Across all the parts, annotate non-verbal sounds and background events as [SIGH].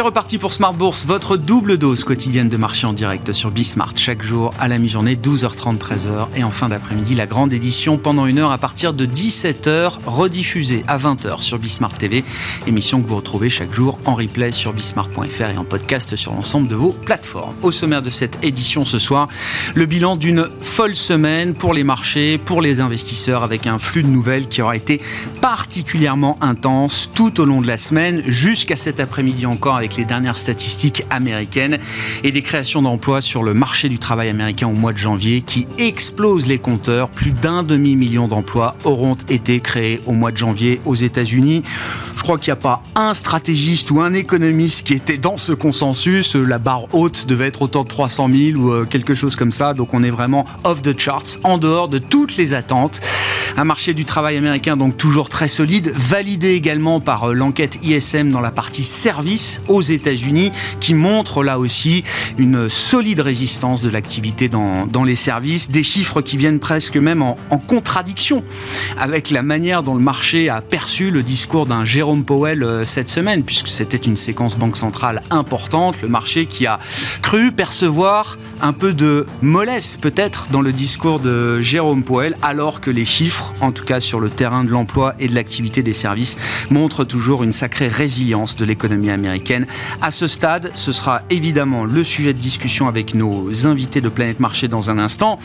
C'est reparti pour Smart Bourse, votre double dose quotidienne de marché en direct sur Bismart. Chaque jour à la mi-journée, 12h30, 13h. Et en fin d'après-midi, la grande édition pendant une heure à partir de 17h, rediffusée à 20h sur Bismart TV. Émission que vous retrouvez chaque jour en replay sur bismart.fr et en podcast sur l'ensemble de vos plateformes. Au sommaire de cette édition ce soir, le bilan d'une folle semaine pour les marchés, pour les investisseurs, avec un flux de nouvelles qui aura été particulièrement intense tout au long de la semaine, jusqu'à cet après-midi encore les dernières statistiques américaines et des créations d'emplois sur le marché du travail américain au mois de janvier qui explosent les compteurs. Plus d'un demi-million d'emplois auront été créés au mois de janvier aux États-Unis. Je crois qu'il n'y a pas un stratégiste ou un économiste qui était dans ce consensus. La barre haute devait être autant de 300 000 ou euh, quelque chose comme ça. Donc on est vraiment off the charts, en dehors de toutes les attentes. Un marché du travail américain donc toujours très solide, validé également par euh, l'enquête ISM dans la partie service aux États-Unis, qui montre là aussi une solide résistance de l'activité dans, les services, des chiffres qui viennent presque même en, en, contradiction avec la manière dont le marché a perçu le discours d'un Jérôme Powell euh, cette semaine, puisque c'était une séquence banque centrale importante, le marché qui a cru percevoir un peu de mollesse peut-être dans le discours de Jérôme Powell, alors que les chiffres, en tout cas sur le terrain de l'emploi et de l'activité des services, montrent toujours une sacrée résilience de l'économie américaine. À ce stade, ce sera évidemment le sujet de discussion avec nos invités de Planète Marché dans un instant.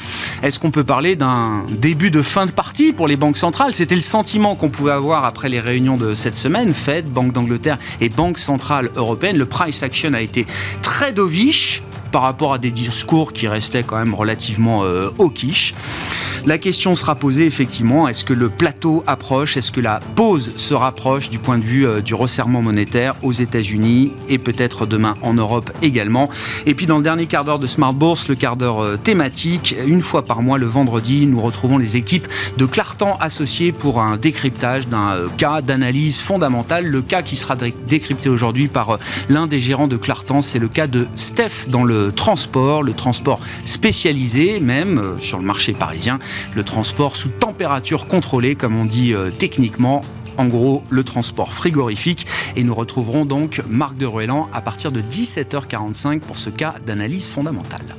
Est-ce qu'on peut parler d'un début de fin de partie pour les banques centrales? C'était le sentiment qu'on pouvait avoir après les réunions de cette semaine, Fed, Banque d'Angleterre et Banque Centrale Européenne. Le price action a été très dovish par rapport à des discours qui restaient quand même relativement euh, au quiche. La question sera posée effectivement, est-ce que le plateau approche, est-ce que la pause se rapproche du point de vue euh, du resserrement monétaire aux États-Unis et peut-être demain en Europe également? Et puis dans le dernier quart d'heure de Smart Bourse, le quart d'heure euh, thématique, une fois par mois le vendredi, nous retrouvons les équipes de Clartan associées pour un décryptage d'un euh, cas d'analyse fondamentale. Le cas qui sera décrypté aujourd'hui par l'un des gérants de Clartan, c'est le cas de Steph dans le transport, le transport spécialisé même sur le marché parisien, le transport sous température contrôlée comme on dit techniquement en gros le transport frigorifique. Et nous retrouverons donc Marc de Ruellan à partir de 17h45 pour ce cas d'analyse fondamentale.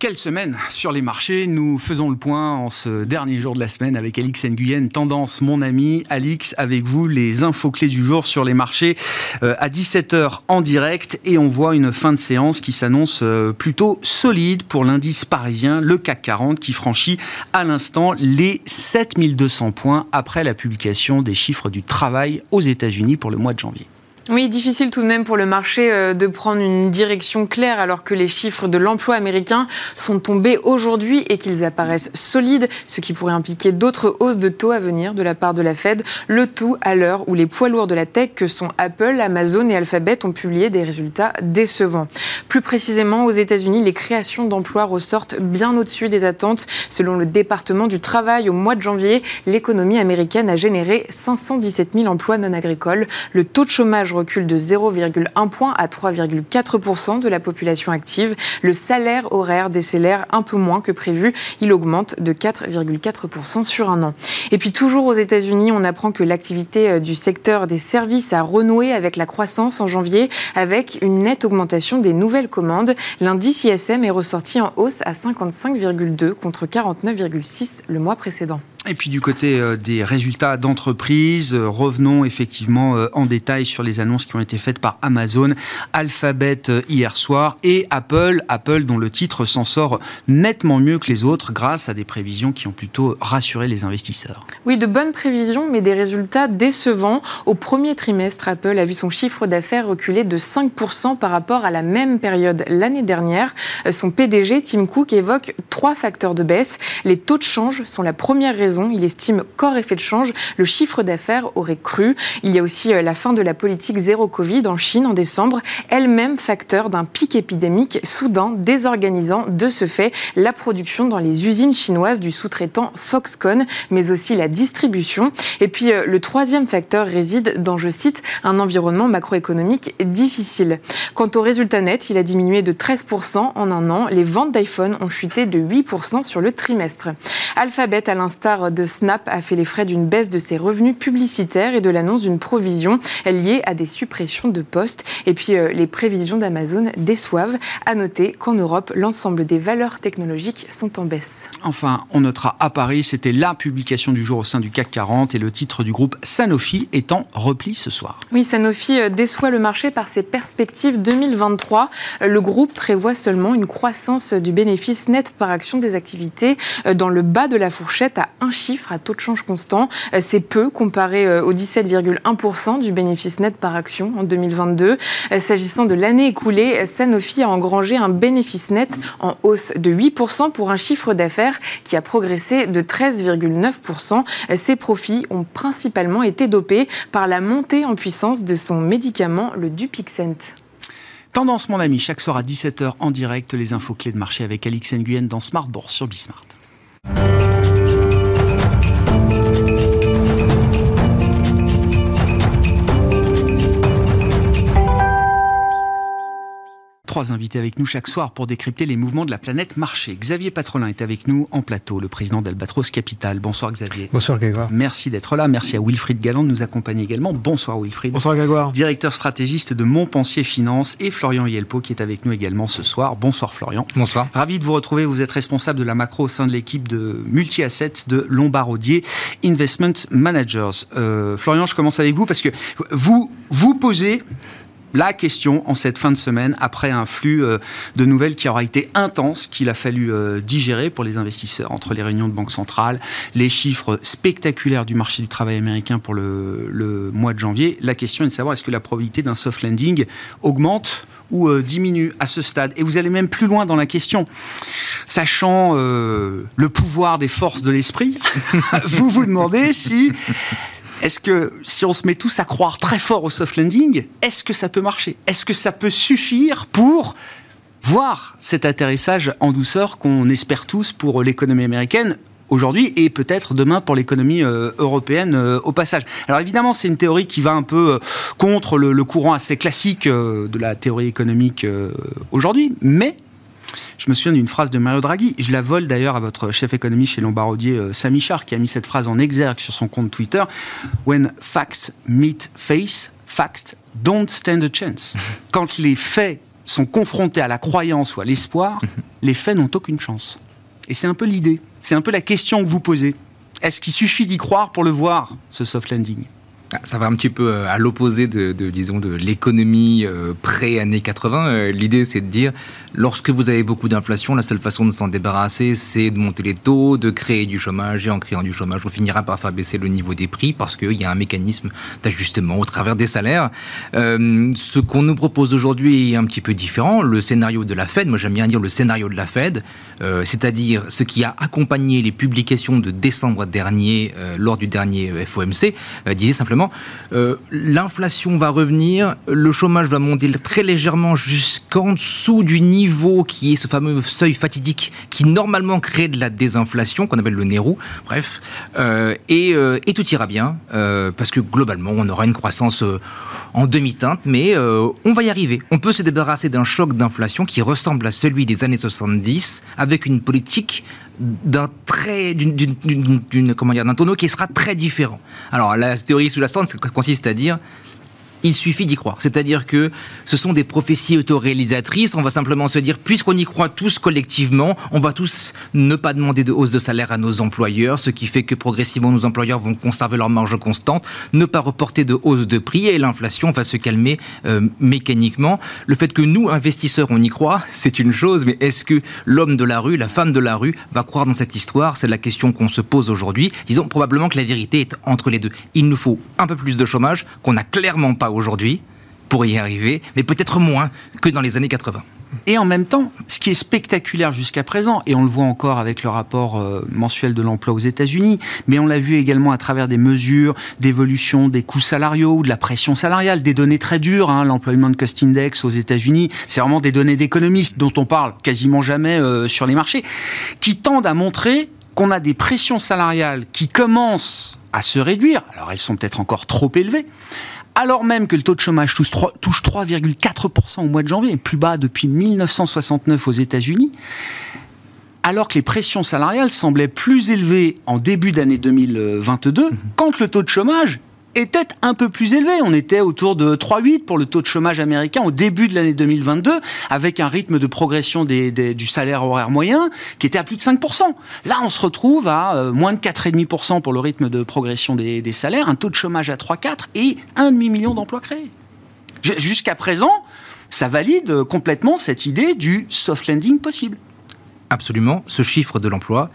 Quelle semaine sur les marchés Nous faisons le point en ce dernier jour de la semaine avec Alix Nguyen, Tendance, mon ami. Alix, avec vous, les infos clés du jour sur les marchés euh, à 17h en direct. Et on voit une fin de séance qui s'annonce euh, plutôt solide pour l'indice parisien, le CAC 40, qui franchit à l'instant les 7200 points après la publication des chiffres du travail aux États-Unis pour le mois de janvier. Oui, difficile tout de même pour le marché euh, de prendre une direction claire alors que les chiffres de l'emploi américain sont tombés aujourd'hui et qu'ils apparaissent solides, ce qui pourrait impliquer d'autres hausses de taux à venir de la part de la Fed. Le tout à l'heure où les poids lourds de la tech que sont Apple, Amazon et Alphabet ont publié des résultats décevants. Plus précisément, aux États-Unis, les créations d'emplois ressortent bien au-dessus des attentes. Selon le département du travail, au mois de janvier, l'économie américaine a généré 517 000 emplois non agricoles. Le taux de chômage recule de 0,1 point à 3,4% de la population active. Le salaire horaire décélère un peu moins que prévu. Il augmente de 4,4% sur un an. Et puis toujours aux États-Unis, on apprend que l'activité euh, du secteur des services a renoué avec la croissance en janvier, avec une nette augmentation des nouvelles commandes. L'indice ISM est ressorti en hausse à 55,2 contre 49,6 le mois précédent. Et puis du côté euh, des résultats d'entreprise, euh, revenons effectivement euh, en détail sur les annonces qui ont été faites par Amazon, Alphabet hier soir et Apple, Apple dont le titre s'en sort nettement mieux que les autres grâce à des prévisions qui ont plutôt rassuré les investisseurs. Oui, de bonnes prévisions, mais des résultats décevants. Au premier trimestre, Apple a vu son chiffre d'affaires reculer de 5% par rapport à la même période l'année dernière. Son PDG, Tim Cook, évoque trois facteurs de baisse. Les taux de change sont la première raison Il estime qu'hors effet de change, le chiffre d'affaires aurait cru. Il y a aussi la fin de la politique zéro Covid en Chine en décembre, elle-même facteur d'un pic épidémique soudain désorganisant de ce fait la production dans les usines chinoises du sous-traitant Foxconn, mais aussi la distribution. Et puis euh, le troisième facteur réside dans, je cite, un environnement macroéconomique difficile. Quant au résultat net, il a diminué de 13% en un an. Les ventes d'iPhone ont chuté de 8% sur le trimestre. Alphabet, à l'instar de Snap, a fait les frais d'une baisse de ses revenus publicitaires et de l'annonce d'une provision liée à des suppressions de postes. Et puis euh, les prévisions d'Amazon déçoivent. À noter qu'en Europe, l'ensemble des valeurs technologiques sont en baisse. Enfin, on notera à Paris, c'était la publication du jour au sein du CAC 40 et le titre du groupe Sanofi est en repli ce soir. Oui, Sanofi euh, déçoit le marché par ses perspectives 2023. Le groupe prévoit seulement une croissance du bénéfice net par action des activités euh, dans le bas de la fourchette à un chiffre à taux de change constant. Euh, c'est peu comparé au 17,1% du bénéfice net par action en 2022. S'agissant de l'année écoulée, Sanofi a engrangé un bénéfice net en hausse de 8% pour un chiffre d'affaires qui a progressé de 13,9%. Ses profits ont principalement été dopés par la montée en puissance de son médicament, le Dupixent. Tendance, mon ami, chaque soir à 17h en direct, les infos clés de marché avec Alix Nguyen dans Smart Bourse sur Bismart. Trois invités avec nous chaque soir pour décrypter les mouvements de la planète marché. Xavier Patrolin est avec nous en plateau, le président d'Albatros Capital. Bonsoir Xavier. Bonsoir Grégoire. Merci d'être là. Merci à Wilfried Galland de nous accompagner également. Bonsoir Wilfried. Bonsoir Grégoire. Directeur stratégiste de Montpensier Finance et Florian Yelpo qui est avec nous également ce soir. Bonsoir Florian. Bonsoir. Ravi de vous retrouver. Vous êtes responsable de la macro au sein de l'équipe de multi-assets de Lombardier Investment Managers. Euh, Florian, je commence avec vous parce que vous vous posez la question en cette fin de semaine, après un flux euh, de nouvelles qui aura été intense, qu'il a fallu euh, digérer pour les investisseurs, entre les réunions de banque centrale, les chiffres spectaculaires du marché du travail américain pour le, mois de janvier. La question est de savoir est-ce que la probabilité d'un soft landing augmente ou euh, diminue à ce stade? Et vous allez même plus loin dans la question. Sachant le pouvoir des forces de l'esprit, [LAUGHS] vous vous demandez si est-ce que si on se met tous à croire très fort au soft landing, est-ce que ça peut marcher? Est-ce que ça peut suffire pour voir cet atterrissage en douceur qu'on espère tous pour l'économie américaine aujourd'hui et peut-être demain pour l'économie euh, européenne euh, au passage? Alors évidemment, c'est une théorie qui va un peu euh, contre le, courant assez classique de la théorie économique aujourd'hui, mais je me souviens d'une phrase de Mario Draghi. Je la vole d'ailleurs à votre chef économiste chez Lombardier, euh, Samy Char, qui a mis cette phrase en exergue sur son compte Twitter. When facts meet face, facts don't stand a chance. [LAUGHS] Quand les faits sont confrontés à la croyance ou à l'espoir, [LAUGHS] les faits n'ont aucune chance. Et c'est un peu l'idée. C'est un peu la question que vous posez. Est-ce qu'il suffit d'y croire pour le voir, ce soft landing? Ah, ça va un petit peu euh, à l'opposé de, disons, de l'économie euh, pré-années 80. Euh, l'idée, c'est de dire, lorsque vous avez beaucoup d'inflation, la seule façon de s'en débarrasser, c'est de monter les taux, de créer du chômage, et en créant du chômage, on finira par faire baisser le niveau des prix, parce qu'il y a un mécanisme d'ajustement au travers des salaires. ce qu'on nous propose aujourd'hui est un petit peu différent. Le scénario de la Fed, moi j'aime bien dire le scénario de la Fed, c'est-à-dire ce qui a accompagné les publications de décembre dernier, lors du dernier FOMC, disait simplement euh, l'inflation va revenir, le chômage va monter très légèrement jusqu'en dessous du niveau qui est ce fameux seuil fatidique qui normalement crée de la désinflation, qu'on appelle le Nérou, bref, euh, euh, et, tout ira bien, parce que globalement, on aura une croissance en demi-teinte, mais on va y arriver. On peut se débarrasser d'un choc d'inflation qui ressemble à celui des années 70, avec une politique d'un très d'une comment dire d'un tonneau qui sera très différent. Alors la théorie sous-jacente consiste à dire il suffit d'y croire. C'est-à-dire que ce sont des prophéties autoréalisatrices. On va simplement se dire, puisqu'on y croit tous collectivement, on va tous ne pas demander de hausse de salaire à nos employeurs, ce qui fait que progressivement nos employeurs vont conserver leur marge constante, ne pas reporter de hausse de prix et l'inflation va se calmer euh, mécaniquement. Le fait que nous, investisseurs, on y croit, c'est une chose, mais est-ce que l'homme de la rue, la femme de la rue, va croire dans cette histoire? C'est la question qu'on se pose aujourd'hui. Disons probablement que la vérité est entre les deux. Il nous faut un peu plus de chômage qu'on n'a clairement pas aujourd'hui pour y arriver, mais peut-être moins que dans les années 80. Et en même temps, ce qui est spectaculaire jusqu'à présent, et on le voit encore avec le rapport euh, mensuel de l'emploi aux États-Unis, mais on l'a vu également à travers des mesures d'évolution des coûts salariaux ou de la pression salariale, des données très dures, hein, l'Employment Cost Index aux États-Unis, c'est vraiment des données d'économistes dont on parle quasiment jamais euh, sur les marchés, qui tendent à montrer qu'on a des pressions salariales qui commencent à se réduire. Alors elles sont peut-être encore trop élevées, alors même que le taux de chômage touche 3,4% au mois de janvier, plus bas depuis 1969 aux États-Unis, alors que les pressions salariales semblaient plus élevées en début d'année 2022, quand le taux de chômage était un peu plus élevé. On était autour de 3,8 pour le taux de chômage américain au début de l'année 2022, avec un rythme de progression du salaire horaire moyen qui était à plus de 5%. Là, on se retrouve à euh, moins de 4,5% pour le rythme de progression des, des, salaires, un taux de chômage à 3,4 et un demi-million d'emplois créés. Jusqu'à présent, ça valide complètement cette idée du soft landing possible. Absolument. Ce chiffre de l'emploi,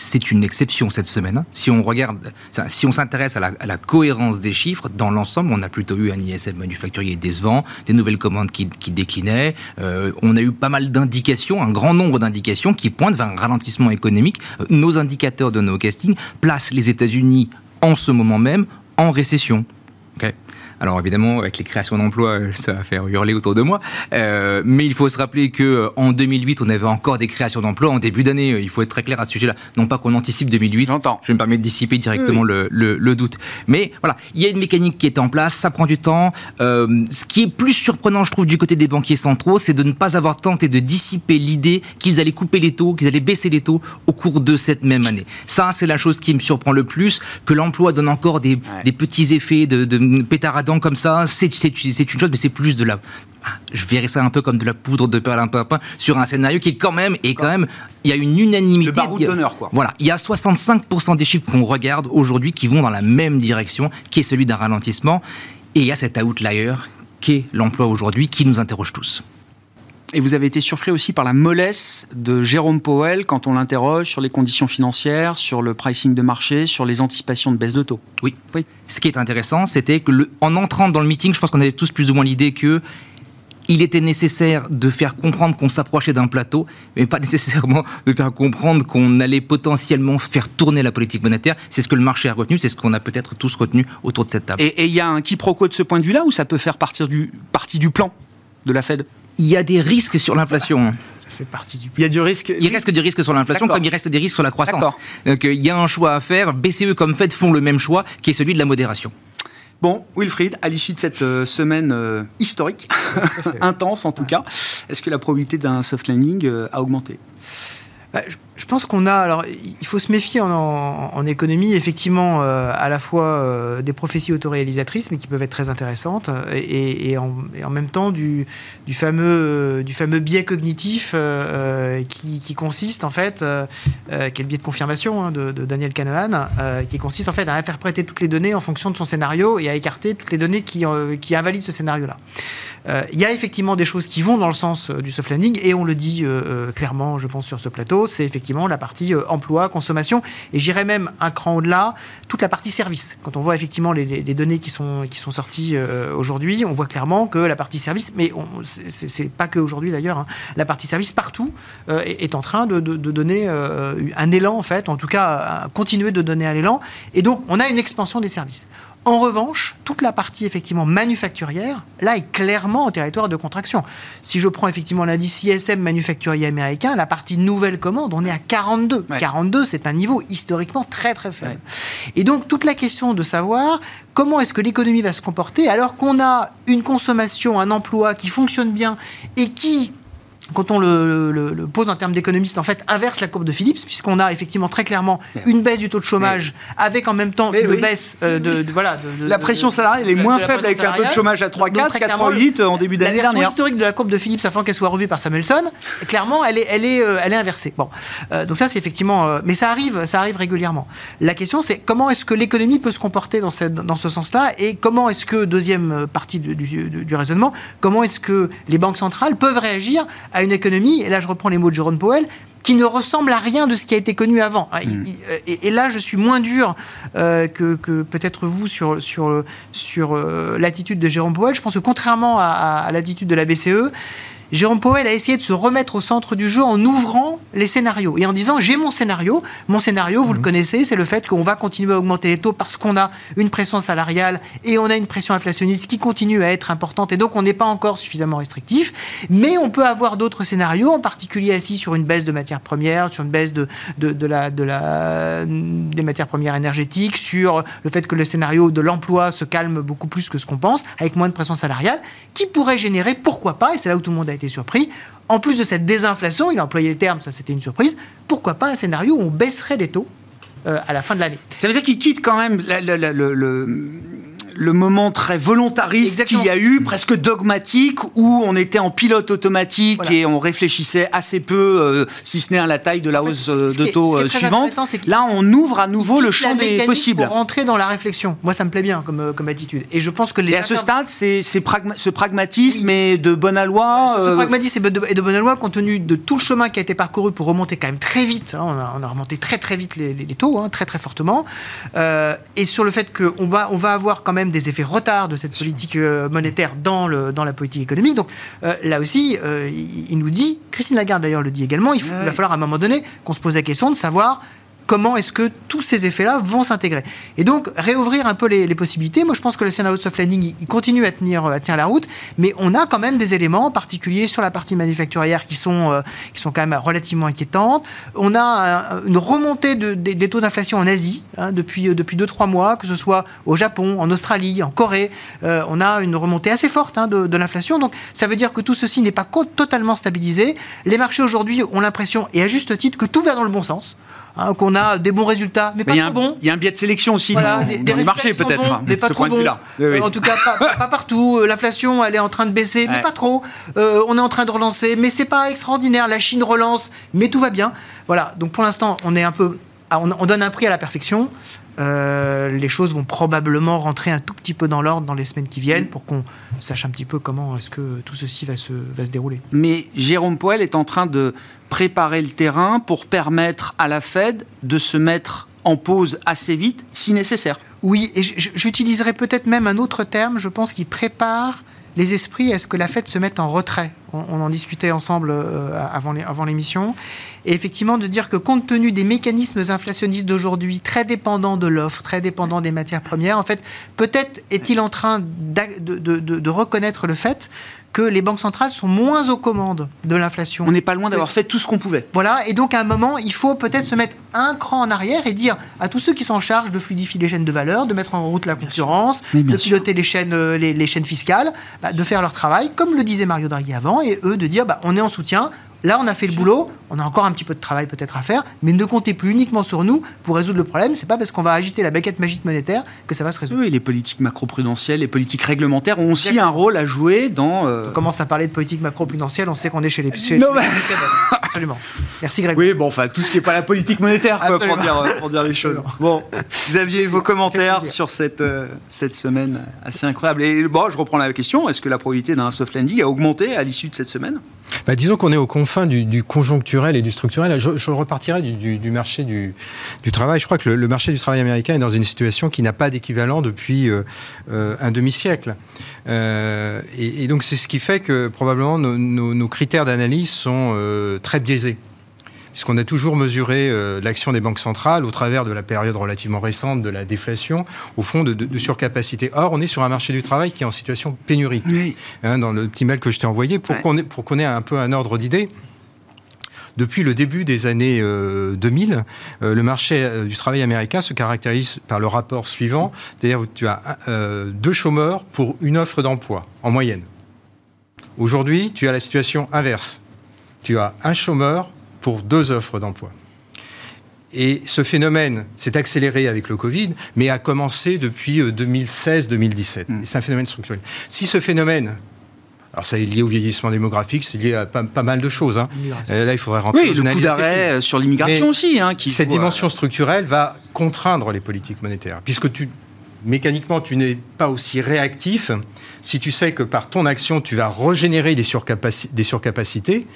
c'est une exception cette semaine. Hein. Si on s'intéresse à, la, cohérence des chiffres, dans l'ensemble, on a plutôt eu un ISM manufacturier décevant, des nouvelles commandes qui, déclinaient. Euh, on a eu pas mal d'indications, un grand nombre d'indications qui pointent vers un ralentissement économique. Euh, nos indicateurs de nos castings placent les États-Unis en ce moment même en récession. Alors évidemment, avec les créations d'emplois, euh, ça va faire hurler autour de moi. Euh, mais il faut se rappeler que euh, en 2008, on avait encore des créations d'emplois. En début d'année, il faut être très clair à ce sujet-là. Non pas qu'on anticipe 2008. J'entends. Je me permets de dissiper directement le, le, doute. Mais voilà, il y a une mécanique qui est en place. Ça prend du temps. ce qui est plus surprenant, je trouve, du côté des banquiers centraux, c'est de ne pas avoir tenté de dissiper l'idée qu'ils allaient couper les taux, qu'ils allaient baisser les taux au cours de cette même année. Ça, c'est la chose qui me surprend le plus, que l'emploi donne encore des, des petits effets de, de pétaradant comme ça, c'est une chose, mais c'est plus de la. Ah, je verrais ça un peu comme de la poudre de perlimpinpin sur un scénario qui est quand même, et quand même, il y a une unanimité. Le baroud d'honneur, quoi. Voilà, il y a 65% des chiffres qu'on regarde aujourd'hui qui vont dans la même direction, qui est celui d'un ralentissement, et il y a cet outlier qui est l'emploi aujourd'hui, qui nous interroge tous. Et vous avez été surpris aussi par la mollesse de Jérôme Powell quand on l'interroge sur les conditions financières, sur le pricing de marché, sur les anticipations de baisse de taux. Oui. oui. Ce qui est intéressant, c'était que en entrant dans le meeting, je pense qu'on avait tous plus ou moins l'idée que il était nécessaire de faire comprendre qu'on s'approchait d'un plateau, mais pas [LAUGHS] nécessairement de faire comprendre qu'on allait potentiellement faire tourner la politique monétaire. C'est ce que le marché a retenu, c'est ce qu'on a peut-être tous retenu autour de cette table. Et il y a un quiproquo de ce point de vue-là, ou ça peut faire partir du, partie du plan de la Fed? Il y a des risques sur l'inflation. Ça fait partie du. Il y a du risque. Il reste du risque sur l'inflation, comme il reste des risques sur la croissance. Donc euh, il y a un choix à faire. BCE comme Fed font le même choix, qui est celui de la modération. Bon, Wilfried, à l'issue de cette euh, semaine euh, historique, [LAUGHS] intense en tout cas, est-ce que la probabilité d'un soft landing a augmenté? Bah, je pense qu'on a. Alors, il faut se méfier en, économie, effectivement, euh, à la fois euh, des prophéties autoréalisatrices, mais qui peuvent être très intéressantes, et, en, même temps du, fameux, du fameux biais cognitif euh, qui, consiste, en fait, qui est le biais de confirmation hein, de, Daniel Kahneman, qui consiste, en fait, à interpréter toutes les données en fonction de son scénario et à écarter toutes les données qui, qui invalident ce scénario-là. Il y a effectivement des choses qui vont dans le sens du soft landing, et on le dit clairement, je pense, sur ce plateau, c'est effectivement la partie euh, emploi, consommation, et j'irais même un cran au-delà, toute la partie service. Quand on voit effectivement les, données qui sont, qui sont sorties euh, aujourd'hui, on voit clairement que la partie service, mais c'est pas que aujourd'hui d'ailleurs, hein, la partie service partout euh, est, en train de, donner un élan en fait, en tout cas continuer de donner un élan, et donc on a une expansion des services. En revanche, toute la partie effectivement manufacturière, là, est clairement en territoire de contraction. Si je prends effectivement l'indice ISM manufacturier américain, la partie nouvelle commande, on est à 42. 42, c'est un niveau historiquement très très faible. Et donc toute la question de savoir comment est-ce que l'économie va se comporter alors qu'on a une consommation, un emploi qui fonctionne bien et qui quand on le, pose en termes d'économiste, en fait, inverse la courbe de Phillips, puisqu'on a effectivement très clairement une baisse du taux de chômage, avec en même temps une baisse euh, de, voilà. la pression salariale est moins faible avec un taux de chômage à 3,4 4,8 en début d'année dernière. historique de la courbe de Phillips, avant qu'elle soit revue par Samuelson, clairement, elle est, elle est, euh, elle est inversée. Bon, euh, donc ça, c'est effectivement, mais ça arrive, ça arrive régulièrement. La question, c'est comment est-ce que l'économie peut se comporter dans, cette, dans ce sens-là, et comment est-ce que deuxième partie du, du raisonnement, comment est-ce que les banques centrales peuvent réagir à une économie, et là je reprends les mots de Jérôme Powell, qui ne ressemble à rien de ce qui a été connu avant. Ah, hmm. Et, là, je suis moins dur euh, que, peut-être vous sur, sur, sur euh, l'attitude de Jérôme Powell. Je pense que contrairement à, l'attitude de la BCE, Jérôme Powell a essayé de se remettre au centre du jeu en ouvrant les scénarios et en disant j'ai mon scénario. Mon scénario, vous le mhm. connaissez, c'est le fait qu'on va continuer à augmenter les taux parce qu'on a une pression salariale et on a une pression inflationniste qui continue à être importante et donc on n'est pas encore suffisamment restrictif. Mais on peut avoir d'autres scénarios, en particulier assis sur une baisse de matières premières, sur une baisse de, de, la, de la, des matières premières énergétiques, sur le fait que le scénario de l'emploi se calme beaucoup plus que ce qu'on pense, avec moins de pression salariale, qui pourrait générer, pourquoi pas, et c'est là où tout le monde a surpris, en plus de cette désinflation, il a employé le terme, ça c'était une surprise, pourquoi pas un scénario où on baisserait les taux euh, à la fin de l'année? Ça veut dire qu'il quitte quand même le moment très volontariste qu'il y a eu, presque dogmatique, où on était en pilote automatique et on réfléchissait assez peu, euh, si ce n'est à la taille de la hausse euh, de taux euh, suivante. Là, on ouvre à nouveau le champ des possibles. Pour rentrer dans la réflexion. Moi, ça me plaît bien comme, comme attitude. Et je pense que les. Et à ce stade, c'est ce pragmatisme et de bonne aloi. Ce, pragmatisme et de, bonne aloi, compte tenu de tout le chemin qui a été parcouru pour remonter quand même très vite. Hein, on, a, remonté très très vite les, taux, hein, très très fortement. et sur le fait qu'on va, on va avoir quand même des effets retard de cette politique euh, monétaire dans, le, dans la politique économique. Donc euh, là aussi, euh, il, nous dit, Christine Lagarde d'ailleurs le dit également, il, il va falloir à un moment donné qu'on se pose la question de savoir comment est-ce que tous ces effets-là vont s'intégrer. Et donc, réouvrir un peu les, possibilités. Moi, je pense que le scénario de soft landing, il, continue à tenir, à tenir la route, mais on a quand même des éléments, en particulier sur la partie manufacturière, qui sont, euh, qui sont quand même relativement inquiétantes. On a une remontée des taux d'inflation en Asie hein, depuis 2-3 depuis mois, que ce soit au Japon, en Australie, en Corée. Euh, on a une remontée assez forte hein, de, de l'inflation. Donc, ça veut dire que tout ceci n'est pas totalement stabilisé. Les marchés aujourd'hui ont l'impression, et à juste titre, que tout va dans le bon sens. Hein, qu'on a des bons résultats, mais pas trop bons. Il y a un biais de sélection aussi dans, des, les marchés peut-être. mais pas trop bons. En tout cas, pas, partout. Euh, l'inflation, elle est en train de baisser, mais pas trop. Euh, on est en train de relancer, mais c'est pas extraordinaire. La Chine relance, mais tout va bien. Voilà. Donc pour l'instant, on est un peu, on donne un prix à la perfection. Euh, les choses vont probablement rentrer un tout petit peu dans l'ordre dans les semaines qui viennent pour qu'on sache un petit peu comment est-ce que tout ceci va se, va se dérouler. Mais Jérôme Poel est en train de préparer le terrain pour permettre à la Fed de se mettre en pause assez vite si nécessaire. Oui, et j'utiliserai peut-être même un autre terme, je pense qu'il prépare les esprits à ce que la Fed se mette en retrait. On, en discutait ensemble euh, avant l'émission. Et effectivement, de dire que compte tenu des mécanismes inflationnistes d'aujourd'hui, très dépendants de l'offre, très dépendants des matières premières, en fait, peut-être est-il en train de, de, reconnaître le fait que les banques centrales sont moins aux commandes de l'inflation. On n'est pas loin d'avoir fait tout ce qu'on pouvait. Voilà, et donc à un moment, il faut peut-être se mettre un cran en arrière et dire à tous ceux qui sont en charge de fluidifier les chaînes de valeur, de mettre en route la concurrence, de piloter les chaînes, euh, les, chaînes fiscales, bah, de faire leur travail, comme le disait Mario Draghi avant, et eux de dire bah, on est en soutien, Là, on a fait le boulot, on a encore un petit peu de travail peut-être à faire, mais ne comptez plus uniquement sur nous pour résoudre le problème. C'est pas parce qu'on va agiter la baguette magique monétaire que ça va se résoudre. Oui, les politiques macro-prudentielles, les politiques réglementaires ont aussi un rôle à jouer dans. Euh, on commence à parler de politique macro-prudentielle, on sait qu'on est chez les. Chez, non, [LAUGHS] Absolument. Merci Greg. Oui, bon, enfin, tout ce qui n'est pas la politique monétaire, pour, dire, pour, dire, les choses. Bon, vous aviez vos commentaires sur cette, euh, cette semaine assez incroyable. Et bon, je reprends la question est-ce que la probabilité d'un soft landing a augmenté à l'issue de cette semaine? Bah, disons qu'on est aux confins du, conjoncturel et du structurel. Je, repartirai du, marché du, travail. Je crois que le, marché du travail américain est dans une situation qui n'a pas d'équivalent depuis euh, euh, un demi-siècle. Euh, et, donc c'est ce qui fait que probablement nos critères d'analyse sont très biaisés puisqu'on a toujours mesuré euh, l'action des banques centrales au travers de la période relativement récente de la déflation, au fond de, surcapacité. Or, on est sur un marché du travail qui est en situation pénurie. Hein, dans le petit mail que je t'ai envoyé, pour qu'on ait, un peu un ordre d'idée, depuis le début des années 2000, euh, euh, le marché du travail américain se caractérise par le rapport suivant, c'est-à-dire tu as deux chômeurs pour une offre d'emploi, en moyenne. Aujourd'hui, tu as la situation inverse. Tu as un chômeur pour deux offres d'emploi. Et ce phénomène s'est accéléré avec le Covid, mais a commencé depuis 2016-2017. Euh, mm. C'est un phénomène structurel. Si ce phénomène alors ça est lié au vieillissement démographique, c'est lié à pas, mal de choses. Hein. Euh, là, il faudrait rentrer oui, le coup d'arrêt euh, sur l'immigration aussi. Hein, qui cette dimension structurelle va contraindre les politiques monétaires, puisque tu, mécaniquement, tu n'es pas aussi réactif si tu sais que par ton action, tu vas régénérer des, des surcapacités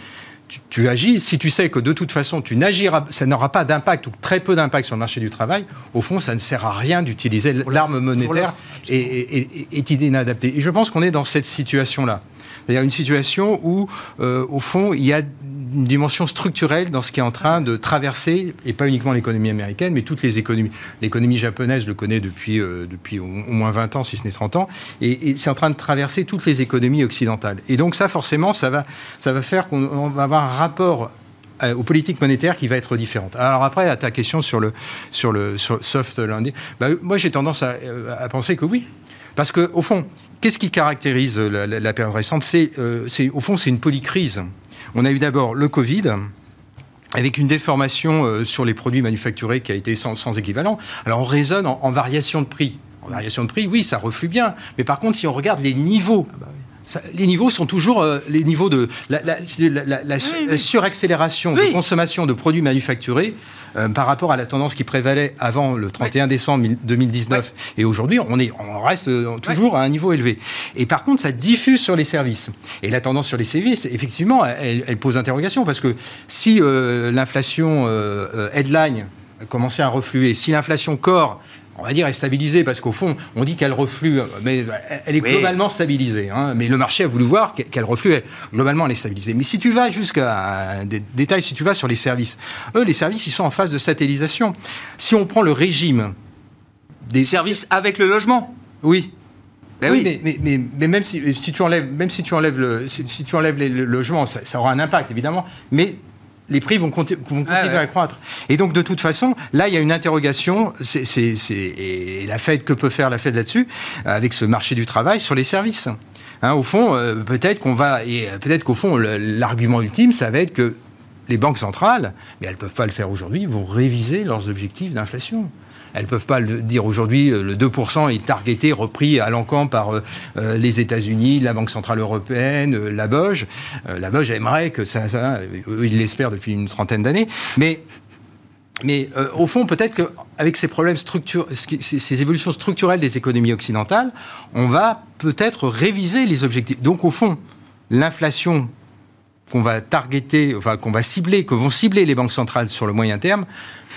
tu, agis, si tu sais que de toute façon, tu n'agiras, ça n'aura pas d'impact ou très peu d'impact sur le marché du travail, au fond, ça ne sert à rien d'utiliser l'arme monétaire et, est inadapté. Et je pense qu'on est dans cette situation-là. C'est-à-dire une situation où, euh, au fond, il y a une dimension structurelle dans ce qui est en train de traverser, et pas uniquement l'économie américaine, mais toutes les économies. L'économie japonaise, le connais depuis, euh, depuis au, moins 20 ans, si ce n'est 30 ans, et, c'est en train de traverser toutes les économies occidentales. Et donc ça, forcément, ça va, ça va faire qu'on va avoir un rapport euh, aux politiques monétaires qui va être différente. Alors après, à ta question sur le, sur le soft landing, bah, moi j'ai tendance à, à, penser que oui. Parce que au fond, qu'est-ce qui caractérise la, la, la période récente? C'est, euh, Au fond, c'est une polycrise. On a eu d'abord le Covid, avec une déformation euh, sur les produits manufacturés qui a été sans, sans équivalent. Alors on raisonne en, en, variation de prix. En variation de prix, oui, ça reflue bien. Mais par contre, si on regarde les niveaux, ah bah oui. Ça, les niveaux sont toujours euh, les niveaux de la, la, la, la oui, oui. suraccélération oui. de consommation de produits manufacturés euh, par rapport à la tendance qui prévalait avant le 31 décembre 2019 et aujourd'hui on est on reste euh, toujours à un niveau élevé. Et par contre ça diffuse sur les services. Et la tendance sur les services effectivement elle, elle pose interrogation parce que si euh, l'inflation euh, headline commençait à refluer si l'inflation corps on va dire, est stabilisée, parce qu'au fond, on dit qu'elle reflue, mais elle est oui. globalement stabilisée. Hein, mais le marché a voulu voir qu'elle reflue, globalement, elle est stabilisée. Mais si tu vas jusqu'à des détails, si tu vas sur les services, eux, les services, ils sont en phase de satellisation. Si on prend le régime des services avec le logement Oui. Ben oui, oui. Mais, mais, mais, même, si, si, tu enlèves, même si tu enlèves le, si, si tu enlèves les, le logement, ça, ça aura un impact, évidemment. Mais les prix vont, conti vont continuer ah ouais. à croître. Et donc, de toute façon, là, il y a une interrogation, c est, c est, et la Fed, que peut faire la Fed là-dessus, avec ce marché du travail, sur les services. Hein, au fond, euh, peut-être qu'on va, et peut-être qu'au fond, l'argument ultime, ça va être que les banques centrales, mais elles ne peuvent pas le faire aujourd'hui, vont réviser leurs objectifs d'inflation. Elles ne peuvent pas le dire aujourd'hui. Le 2% est targeté, repris à l'encan par euh, les États-Unis, la Banque Centrale Européenne, euh, la BOJ. Euh, la BOJ aimerait que ça. ça il l'espère depuis une trentaine d'années. Mais mais euh, au fond, peut-être qu'avec ces problèmes évolutions structurelles des économies occidentales, on va peut-être réviser les objectifs. Donc, au fond, l'inflation qu'on va targeter, enfin qu'on va cibler, que vont cibler les banques centrales sur le moyen terme,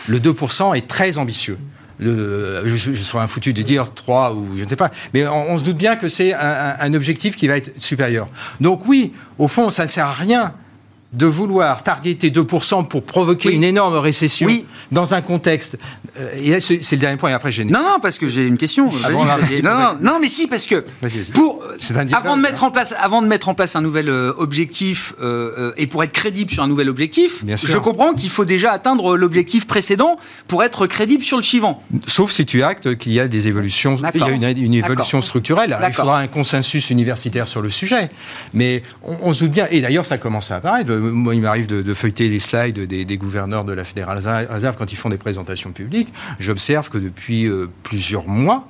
le 2% est très ambitieux. Le, je, je, serais un foutu de dire 3 ou je ne sais pas, mais on, se doute bien que c'est un, un, objectif qui va être supérieur. Donc oui, au fond, ça ne sert à rien de vouloir targeter 2% pour provoquer oui. une énorme récession oui. dans un contexte. Euh, et c'est le dernier point, et après j'ai. Non, non, parce que j'ai une question. Ah bon, non, non, non, mais si, parce que pour, avant, de mettre en place, avant de mettre en place un nouvel euh, objectif euh, et pour être crédible sur un nouvel objectif, je comprends qu'il faut déjà atteindre l'objectif précédent pour être crédible sur le suivant. Sauf si tu actes qu'il y a des évolutions, il y a une, une évolution structurelle. Alors, il faudra un consensus universitaire sur le sujet. Mais on, on se doute bien, et d'ailleurs ça commence à apparaître moi, il m'arrive de, feuilleter les slides des, gouverneurs de la fédérale réserve quand ils font des présentations publiques. J'observe que depuis euh, plusieurs mois,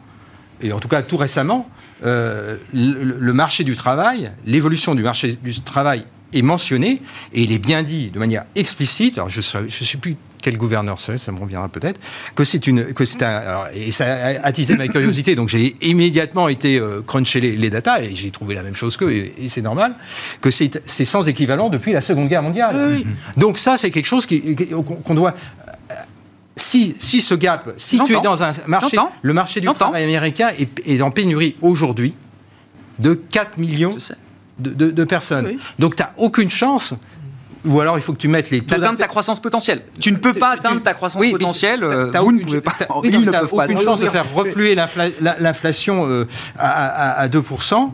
et en tout cas tout récemment, euh, le, marché du travail, l'évolution du marché du travail est mentionné et il est bien dit de manière explicite. Alors je ne plus quel gouverneur c'est, ça me reviendra peut-être, que c'est une, que c'est un, alors, et ça a attisé ma curiosité, donc j'ai immédiatement été euh, cruncher les, les datas et j'ai trouvé la même chose qu'eux, et, et c'est normal, que c'est, c'est sans équivalent depuis la Seconde Guerre mondiale. Oui. Donc ça, c'est quelque chose qui, qu'on doit si, si, ce gap, si tu es dans un marché, le marché du travail américain est, est en pénurie aujourd'hui de 4 millions de, de, de, personnes. Oui. Donc tu n'as aucune chance ou alors il faut que tu mettes les taux d'atteindre ta croissance potentielle. Tu ne peux pas atteindre ta croissance oui, potentielle. Euh, vous ne pouvez pas. Ils ne peuvent pas. aucune chance de faire refluer l'inflation euh, à, à, 2%.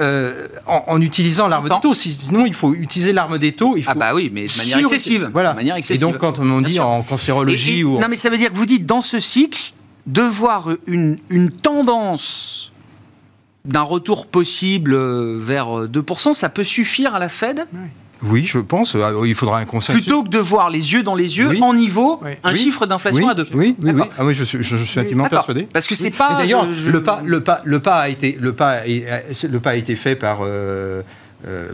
Euh, en, en, utilisant l'arme des taux. Sinon, il faut utiliser l'arme des taux. Il faut ah bah oui, mais de manière excessive. Voilà. De manière excessive. Et donc, quand on dit en cancérologie et, et, ou... Non, mais ça veut dire que vous dites, dans ce cycle, de voir une, une tendance d'un retour possible vers 2%, ça peut suffire à la Fed? Oui. Oui, je pense. Euh, il faudra un consensus. Plutôt que de voir les yeux dans les yeux, oui. en niveau, oui. un oui. chiffre d'inflation à deux. Oui, oui, oui. Ah oui, je suis, je, je suis intimement persuadé. Parce que c'est pas. D'ailleurs, je... le pas, le pas, le pas a été, le pas, le pas a été fait par. Euh, euh,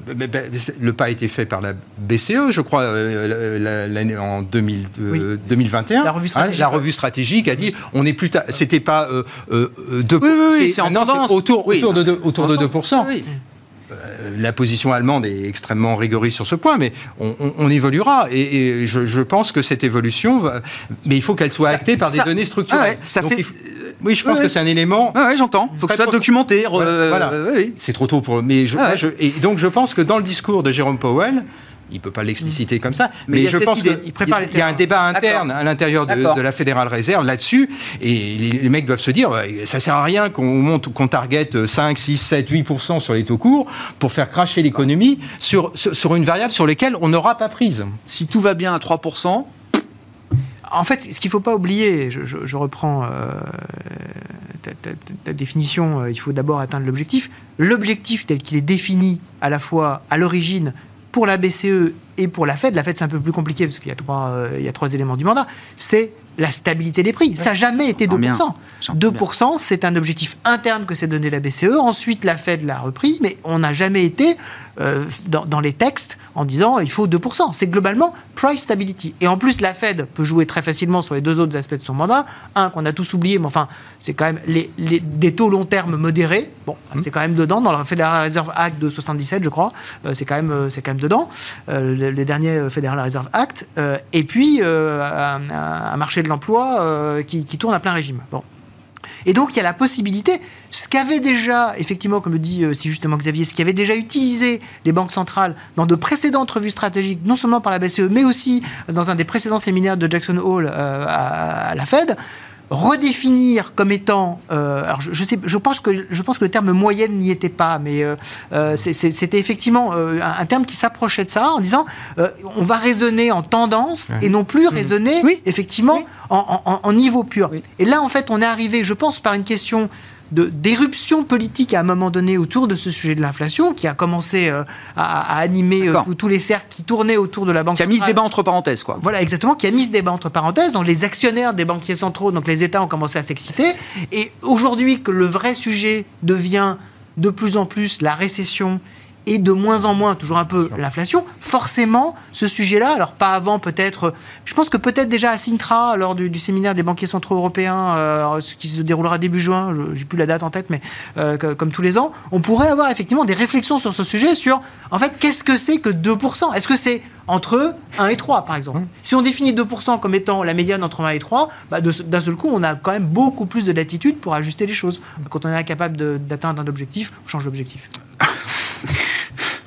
le pas a été fait par la BCE, je crois, euh, en 2000, oui. 2021. La revue, hein, la revue, stratégique a dit on est plus tard. C'était pas euh, 2 Oui, oui, oui c'est en tendance. Autour, autour de 2, autour de 2%. Oui la position allemande est extrêmement rigoriste sur ce point, mais on, on, on évoluera. Et, et je, je, pense que cette évolution, va, mais il faut qu'elle soit actée par ça, des données structurelles. Ah ouais, ça Donc, fait... il, oui, je pense que c'est un élément. Ah ouais, j'entends. Faut que ce soit documenté. Voilà, voilà. euh, oui. C'est trop tôt pour. Mais je, Ah je- et donc je pense que dans le discours de Jérôme Powell, il peut pas l'expliciter comme ça, Mais je pense qu'il y a un débat interne à l'intérieur de, la Fédérale Réserve là-dessus, et les, les mecs doivent se dire, ouais, ça sert à rien qu'on monte, qu'on target 5, 6, 7, 8% sur les taux courts pour faire cracher l'économie sur, sur, une variable sur laquelle on n'aura pas prise. Si tout va bien à 3%, En fait, ce qu'il ne faut pas oublier, je, je- je reprends euh, ta, ta- ta définition, euh, il faut d'abord atteindre l'objectif. L'objectif tel qu'il est défini à la fois à l'origine pour la BCE et pour la Fed, la Fed c'est un peu plus compliqué parce qu'il y, a trois, euh, il y a trois éléments du mandat, c'est la stabilité des prix. Ça n'a jamais été 2%. J'entends bien. J'entends 2%, c'est un objectif interne que s'est donné la BCE. Ensuite, la Fed l'a repris, mais on n'a jamais été euh, dans, dans les textes en disant il faut 2%. C'est globalement price stability. Et en plus, la Fed peut jouer très facilement sur les deux autres aspects de son mandat. Un qu'on a tous oublié, mais enfin, c'est quand même les, les- des taux long terme modérés. Bon, c'est quand même dedans dans le Federal Reserve Act de 77, je crois. Euh, c'est quand même, euh, quand même dedans. Euh, le, le dernier euh, Federal Reserve Act. Et puis un, un marché de l'emploi qui, qui tourne à plein régime. Bon. Et donc, il y a la possibilité, ce qu'avait déjà, effectivement, comme le dit euh, si justement Xavier, ce qu'avaient déjà utilisé les banques centrales dans de précédentes revues stratégiques, non seulement par la BCE, mais aussi dans un des précédents séminaires de Jackson Hole euh, à, à la Fed, redéfinir comme étant, euh, alors je, je sais, je pense que je pense que le terme moyenne n'y était pas, mais euh, euh, c'était effectivement euh, un, un terme qui s'approchait de ça en disant euh, on va raisonner en tendance et non plus raisonner Oui. effectivement en, en- en niveau pur. Oui. Et là, en fait, on est arrivé, je pense, par une question d'éruption politique à un moment donné autour de ce sujet de l'inflation qui a commencé euh, à, à animer euh, tous- les cercles qui tournaient autour de la banque qui a mis ce débat entre parenthèses, quoi. Voilà, exactement, qui a mis ce débat entre parenthèses. Donc les actionnaires des banquiers centraux, donc les États ont commencé à s'exciter. Et aujourd'hui que le vrai sujet devient de plus en plus la récession et de moins en moins, toujours un peu l'inflation, forcément, ce sujet-là, alors pas avant peut-être, je pense que peut-être déjà à Sintra, lors du, du séminaire des banquiers centraux européens, euh, ce qui se déroulera début juin, je j'ai plus la date en tête, mais euh, que- comme tous les ans, on pourrait avoir effectivement des réflexions sur ce sujet, sur, en fait, qu'est-ce que c'est que 2% Est-ce que c'est entre 1 et 3, par exemple? Si on définit 2% comme étant la médiane entre 1 et 3, bah, d'un seul coup, on a quand même beaucoup plus de latitude pour ajuster les choses. Quand on est incapable d'atteindre un objectif, on change d'objectif. [LAUGHS]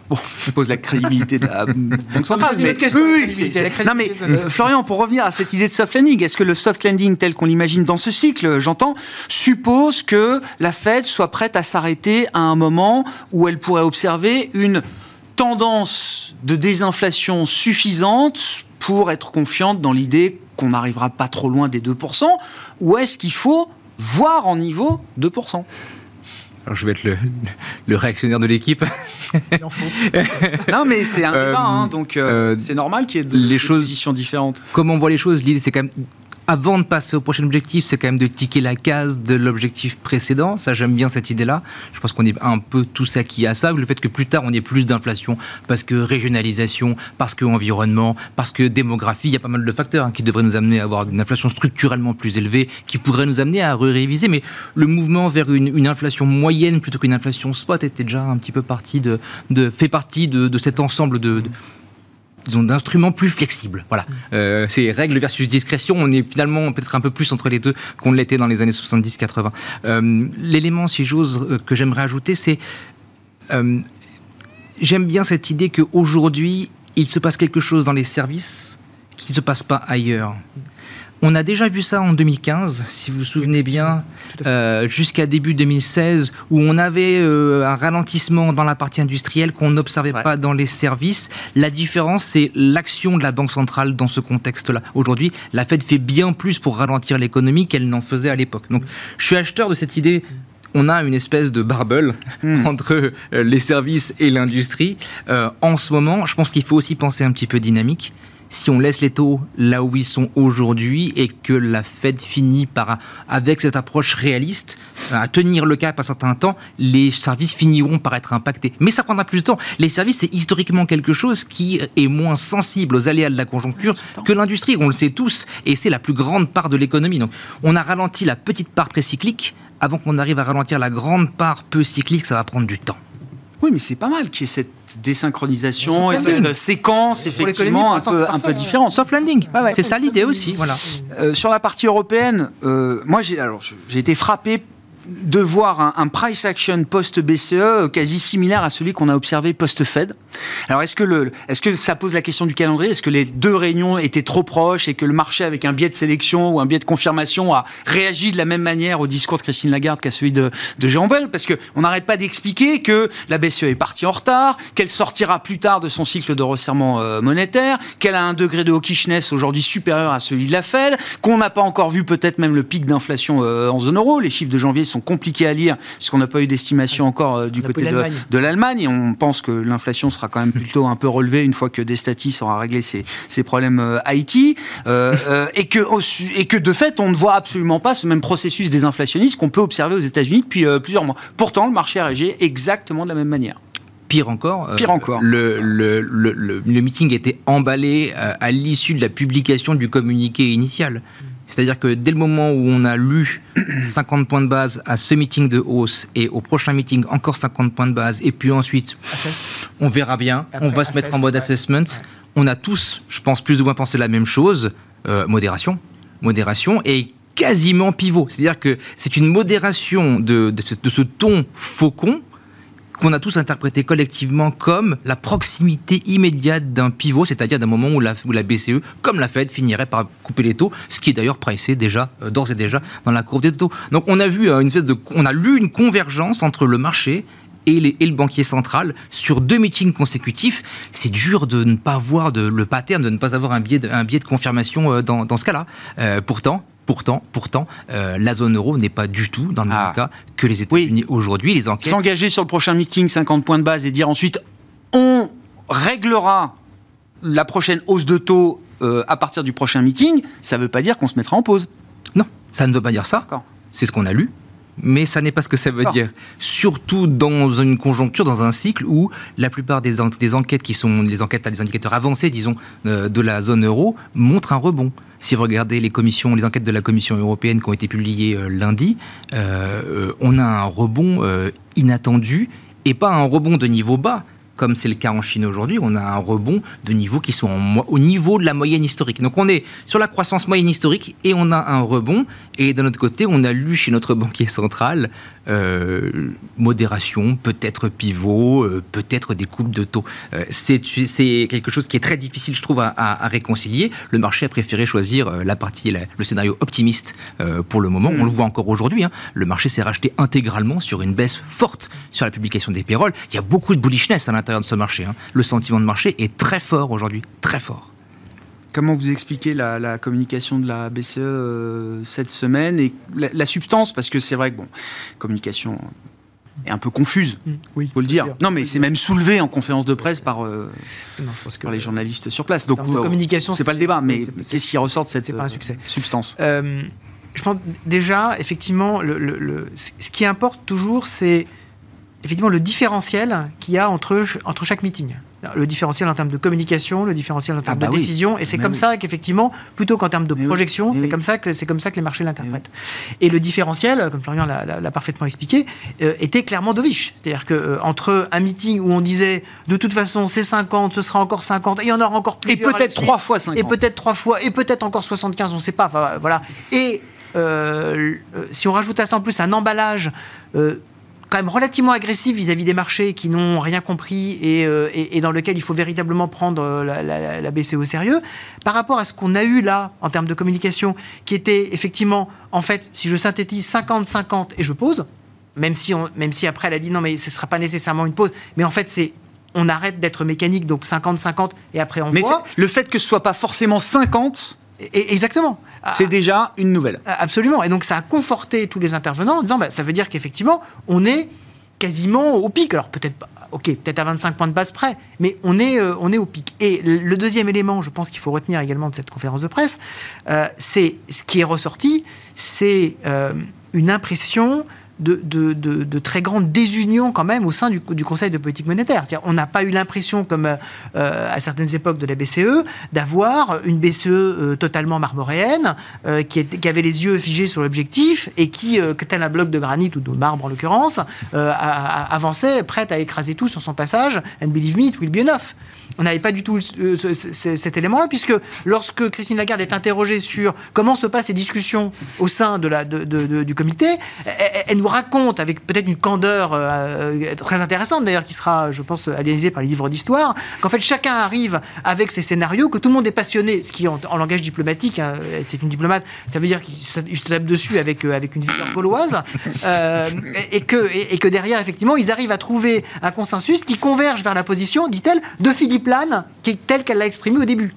Bon, je pose la crédibilité de la [LAUGHS] banque centrale. Mais- question, Oui, Non mais euh, Florian, pour revenir à cette idée de soft landing, est-ce que le soft landing tel qu'on l'imagine dans ce cycle, j'entends, suppose que la Fed soit prête à s'arrêter à un moment où elle pourrait observer une tendance de désinflation suffisante pour être confiante dans l'idée qu'on n'arrivera pas trop loin des 2%, ou est-ce qu'il faut voir en niveau 2% Alors, je vais être le, le réactionnaire de l'équipe. Il en faut. [LAUGHS] Non mais c'est un Euh, débat, hein, donc euh, euh, c'est normal qu'il y ait des choses- positions différentes. Comment on voit les choses L'idée, c'est quand même. Avant de passer au prochain objectif, c'est quand même de ticker la case de l'objectif précédent. Ça, j'aime bien cette idée-là. Je pense qu'on est un peu tous acquis à ça. Le fait que plus tard, on ait plus d'inflation parce que régionalisation, parce que environnement, parce que démographie, il y a pas mal de facteurs hein, qui devraient nous amener à avoir une inflation structurellement plus élevée, qui pourraient nous amener à réviser. Mais le mouvement vers une, inflation moyenne plutôt qu'une inflation spot était déjà un petit peu partie de, fait partie de, cet ensemble de- d'instruments plus flexibles. Voilà. Euh, c'est règle versus discrétion. On est finalement peut-être un peu plus entre les deux qu'on l'était dans les années 70-80. Euh, L'élément, si j'ose, euh, que j'aimerais ajouter, c'est euh, j'aime bien cette idée qu'aujourd'hui, il se passe quelque chose dans les services qui ne se passe pas ailleurs. On a déjà vu ça en 2015, si vous vous souvenez bien, euh, jusqu'à début 2016, où on avait euh, un ralentissement dans la partie industrielle qu'on n'observait Ouais. pas dans les services. La différence, c'est l'action de la Banque centrale dans ce contexte-là. Aujourd'hui, la Fed fait bien plus pour ralentir l'économie qu'elle n'en faisait à l'époque. Donc, je suis acheteur de cette idée. On a une espèce de barbel Hmm. [LAUGHS] entre euh, les services et l'industrie. Euh, en ce moment, je pense qu'il faut aussi penser un petit peu dynamique si on laisse les taux là où ils sont aujourd'hui et que la Fed finit par, avec cette approche réaliste, à tenir le cap un certain temps, les services finiront par être impactés. Mais ça prendra plus de temps. Les services, c'est historiquement quelque chose qui est moins sensible aux aléas de la conjoncture que l'industrie. On le sait tous et c'est la plus grande part de l'économie. Donc, on a ralenti la petite part très cyclique. Avant qu'on arrive à ralentir la grande part peu cyclique, ça va prendre du temps. Oui, mais c'est pas mal qu'il y ait cette désynchronisation et cette séquence, effectivement, un peu, un parfait, différente. Soft landing, Ouais, ouais. c'est ça l'idée aussi. Voilà. Euh, sur la partie européenne, euh, moi j'ai été frappé de voir un, price action post BCE quasi similaire à celui qu'on a observé post Fed. Alors est-ce que est-ce que ça pose la question du calendrier? Est-ce que les deux réunions étaient trop proches et que le marché avec un biais de sélection ou un biais de confirmation a réagi de la même manière au discours de Christine Lagarde qu'à celui de, Jérôme Powell Parce que on n'arrête pas d'expliquer que la BCE est partie en retard, qu'elle sortira plus tard de son cycle de resserrement euh, monétaire, qu'elle a un degré de hawkishness aujourd'hui supérieur à celui de la Fed, qu'on n'a pas encore vu peut-être même le pic d'inflation euh, en zone euro. Les chiffres de janvier sont compliqués à lire puisqu'on n'a pas eu d'estimation encore euh, du On côté de, l'Allemagne. de l'Allemagne et on pense que l'inflation sera quand même plutôt un peu relevée une fois que Destatis aura réglé ses, ses problèmes euh, Haïti euh, euh, et que et que de fait on ne voit absolument pas ce même processus désinflationniste qu'on peut observer aux États-Unis depuis euh, plusieurs mois. Pourtant le marché a réagi exactement de la même manière. Pire encore. euh, Pire encore. Le, le, le, le- le meeting était emballé à l'issue de la publication du communiqué initial. C'est-à-dire que dès le moment où on a lu [CLEARS THROAT] 50 points de base à ce meeting de hausse et au prochain meeting encore 50 points de base et puis ensuite Assess. on verra bien, Après, on va se mettre en mode ouais. assessment. On a tous, je pense, plus ou moins pensé la même chose. Euh, modération. Modération et quasiment pivot. C'est-à-dire que c'est une modération de, de ce, de ce ton faucon qu'on a tous interprété collectivement comme la proximité immédiate d'un pivot, c'est-à-dire d'un moment où la, BCE, comme la Fed, finirait par couper les taux, ce qui est d'ailleurs pricé déjà, euh, d'ores et déjà, dans la courbe des taux. Donc on a vu euh, une espèce de, on a lu une convergence entre le marché et, le banquier central sur deux meetings consécutifs. C'est dur de ne pas voir le pattern, de ne pas avoir un biais de, confirmation euh, dans, ce cas-là. Pourtant, pourtant, pourtant, euh, la zone euro n'est pas du tout dans le Ah. même cas que les États-Unis aujourd'hui. Les enquêtes S'engager sur le prochain meeting 50 points de base et dire ensuite on réglera la prochaine hausse de taux euh, à partir du prochain meeting, ça ne veut pas dire qu'on se mettra en pause. Non, ça ne veut pas dire ça. D'accord. C'est ce qu'on a lu. Mais ça n'est pas ce que ça veut dire. Surtout dans une conjoncture, dans un cycle où la plupart des, en- des enquêtes qui sont les enquêtes à des indicateurs avancés, disons, euh, de la zone euro, montrent un rebond. Si vous regardez les commissions, les enquêtes de la Commission européenne qui ont été publiées euh, lundi, euh, on a un rebond inattendu et pas un rebond de niveau bas. Comme c'est le cas en Chine aujourd'hui, on a un rebond de niveaux qui sont au niveau de la moyenne historique. Donc on est sur la croissance moyenne historique et on a un rebond. Et d'un autre côté, on a lu chez notre banquier central euh, modération, peut-être pivot, euh, peut-être des coupes de taux. Euh, c'est quelque chose qui est très difficile, je trouve, à, à- à réconcilier. Le marché a préféré choisir euh, la partie, la- le scénario optimiste euh, pour le moment. On le voit encore aujourd'hui. hein. Le marché s'est racheté intégralement sur une baisse forte sur la publication des payrolls. Il y a beaucoup de bullishness à l'intérieur de ce marché. hein. Le sentiment de marché est très fort aujourd'hui, très fort. Comment vous expliquez la, la communication de la BCE euh, cette semaine et la, la substance? Parce que c'est vrai que, bon, communication est un peu confuse, Oui. faut le dire. Non, mais c'est même soulevé en conférence de presse par, euh, Non, je pense que par les journalistes sur place. Donc, euh, communication, c'est pas le débat, mais qu'est-ce qui ressort de cette pas un euh, succès. substance je pense déjà, effectivement, le, le- le- ce qui importe toujours, c'est effectivement le différentiel qu'il y a entre, entre chaque meeting. Le différentiel en termes de communication, le différentiel en termes bah de oui. décision, et c'est comme oui. ça qu'effectivement, plutôt qu'en termes de projection, c'est comme ça que c'est comme ça que les marchés l'interprètent. Et le différentiel, comme Florian l'a- parfaitement expliqué, euh, était clairement dovish. C'est-à-dire que euh, entre un meeting où on disait de toute façon c'est 50, ce sera encore 50, et il y en aura encore Et à la peut-être trois fois 50. Et peut-être trois fois, et peut-être encore 75, on ne sait pas. Enfin, voilà. Et euh, si on rajoute à ça en plus un emballage euh, quand même relativement agressif vis-à-vis des marchés qui n'ont rien compris et, euh, et- et dans lequel il faut véritablement prendre euh, la, la- la BCE au sérieux, par rapport à ce qu'on a eu là en termes de communication, qui était effectivement, en fait, si je synthétise 50-50 et je pose, même si, on, même si après elle a dit non mais ce ne sera pas nécessairement une pause, mais en fait c'est on arrête d'être mécanique, donc 50-50 et après on Mais voit. le fait que ce soit pas forcément 50, Et- et- exactement. C'est déjà une nouvelle. Ah, Absolument. Et donc ça a conforté tous les intervenants en disant bah, ça veut dire qu'effectivement, on est quasiment au pic. Alors peut-être pas. Ok, peut-être à 25 points de base près, mais on est, euh, on est au pic. Et le le deuxième élément, je pense qu'il faut retenir également de cette conférence de presse, euh, c'est ce qui est ressorti, c'est euh, une impression de, très grande désunion quand même au sein du, Conseil de politique monétaire. On n'a pas eu l'impression, comme euh, à certaines époques de la BCE, d'avoir une BCE euh, totalement marmoréenne, euh, qui, qui, avait les yeux figés sur l'objectif et qui, tel un bloc de granit ou de marbre en l'occurrence, avançait, prête à écraser tout sur son passage. And believe me, it will be enough on n'avait pas du tout euh, cet élément-là, puisque lorsque Christine Lagarde est interrogée sur comment se passent ces discussions au sein de la, du comité, elle, nous raconte, avec peut-être une candeur euh, très intéressante d'ailleurs, qui sera, je pense, analysée par les livres d'histoire, qu'en fait chacun arrive avec ses scénarios, que tout le monde est passionné, ce qui en, langage diplomatique, hein, c'est une diplomate, ça veut dire qu'il se tape dessus avec, euh, une vigueur gauloise, et, que derrière, effectivement, ils arrivent à trouver un consensus qui converge vers la position, dit-elle, de Philippe plane, telle qu'elle l'a exprimé au début.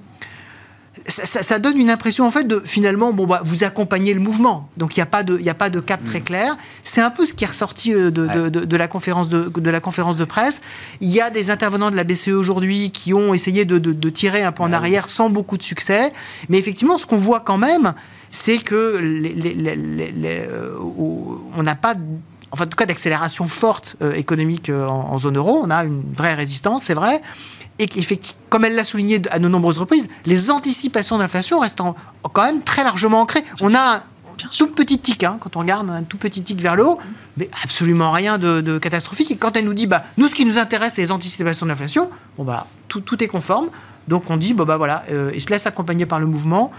Ça, donne une impression en fait de finalement bon bah vous accompagnez le mouvement. Donc il n'y a pas de il a pas de cap très mm. clair. C'est un peu ce qui est ressorti euh, de, de, la conférence de, de, la conférence de presse. Il y a des intervenants de la BCE aujourd'hui qui ont essayé de, tirer un peu en arrière sans beaucoup de succès. Mais effectivement ce qu'on voit quand même c'est que euh, on n'a pas enfin en tout cas d'accélération forte euh, économique en zone euro. On a une vraie résistance c'est vrai et qu'effectivement, comme elle l'a souligné à de nombreuses reprises, les anticipations d'inflation restent quand même très largement ancrées. On a un tout petit tic, hein, quand on regarde un tout petit tic vers le haut, mais absolument rien de, catastrophique. Et quand elle nous dit, bah, nous, ce qui nous intéresse, c'est les anticipations d'inflation, bon, bah, tout, tout, est conforme. Donc on dit, bah, bah voilà, euh, et se laisse accompagner par le mouvement,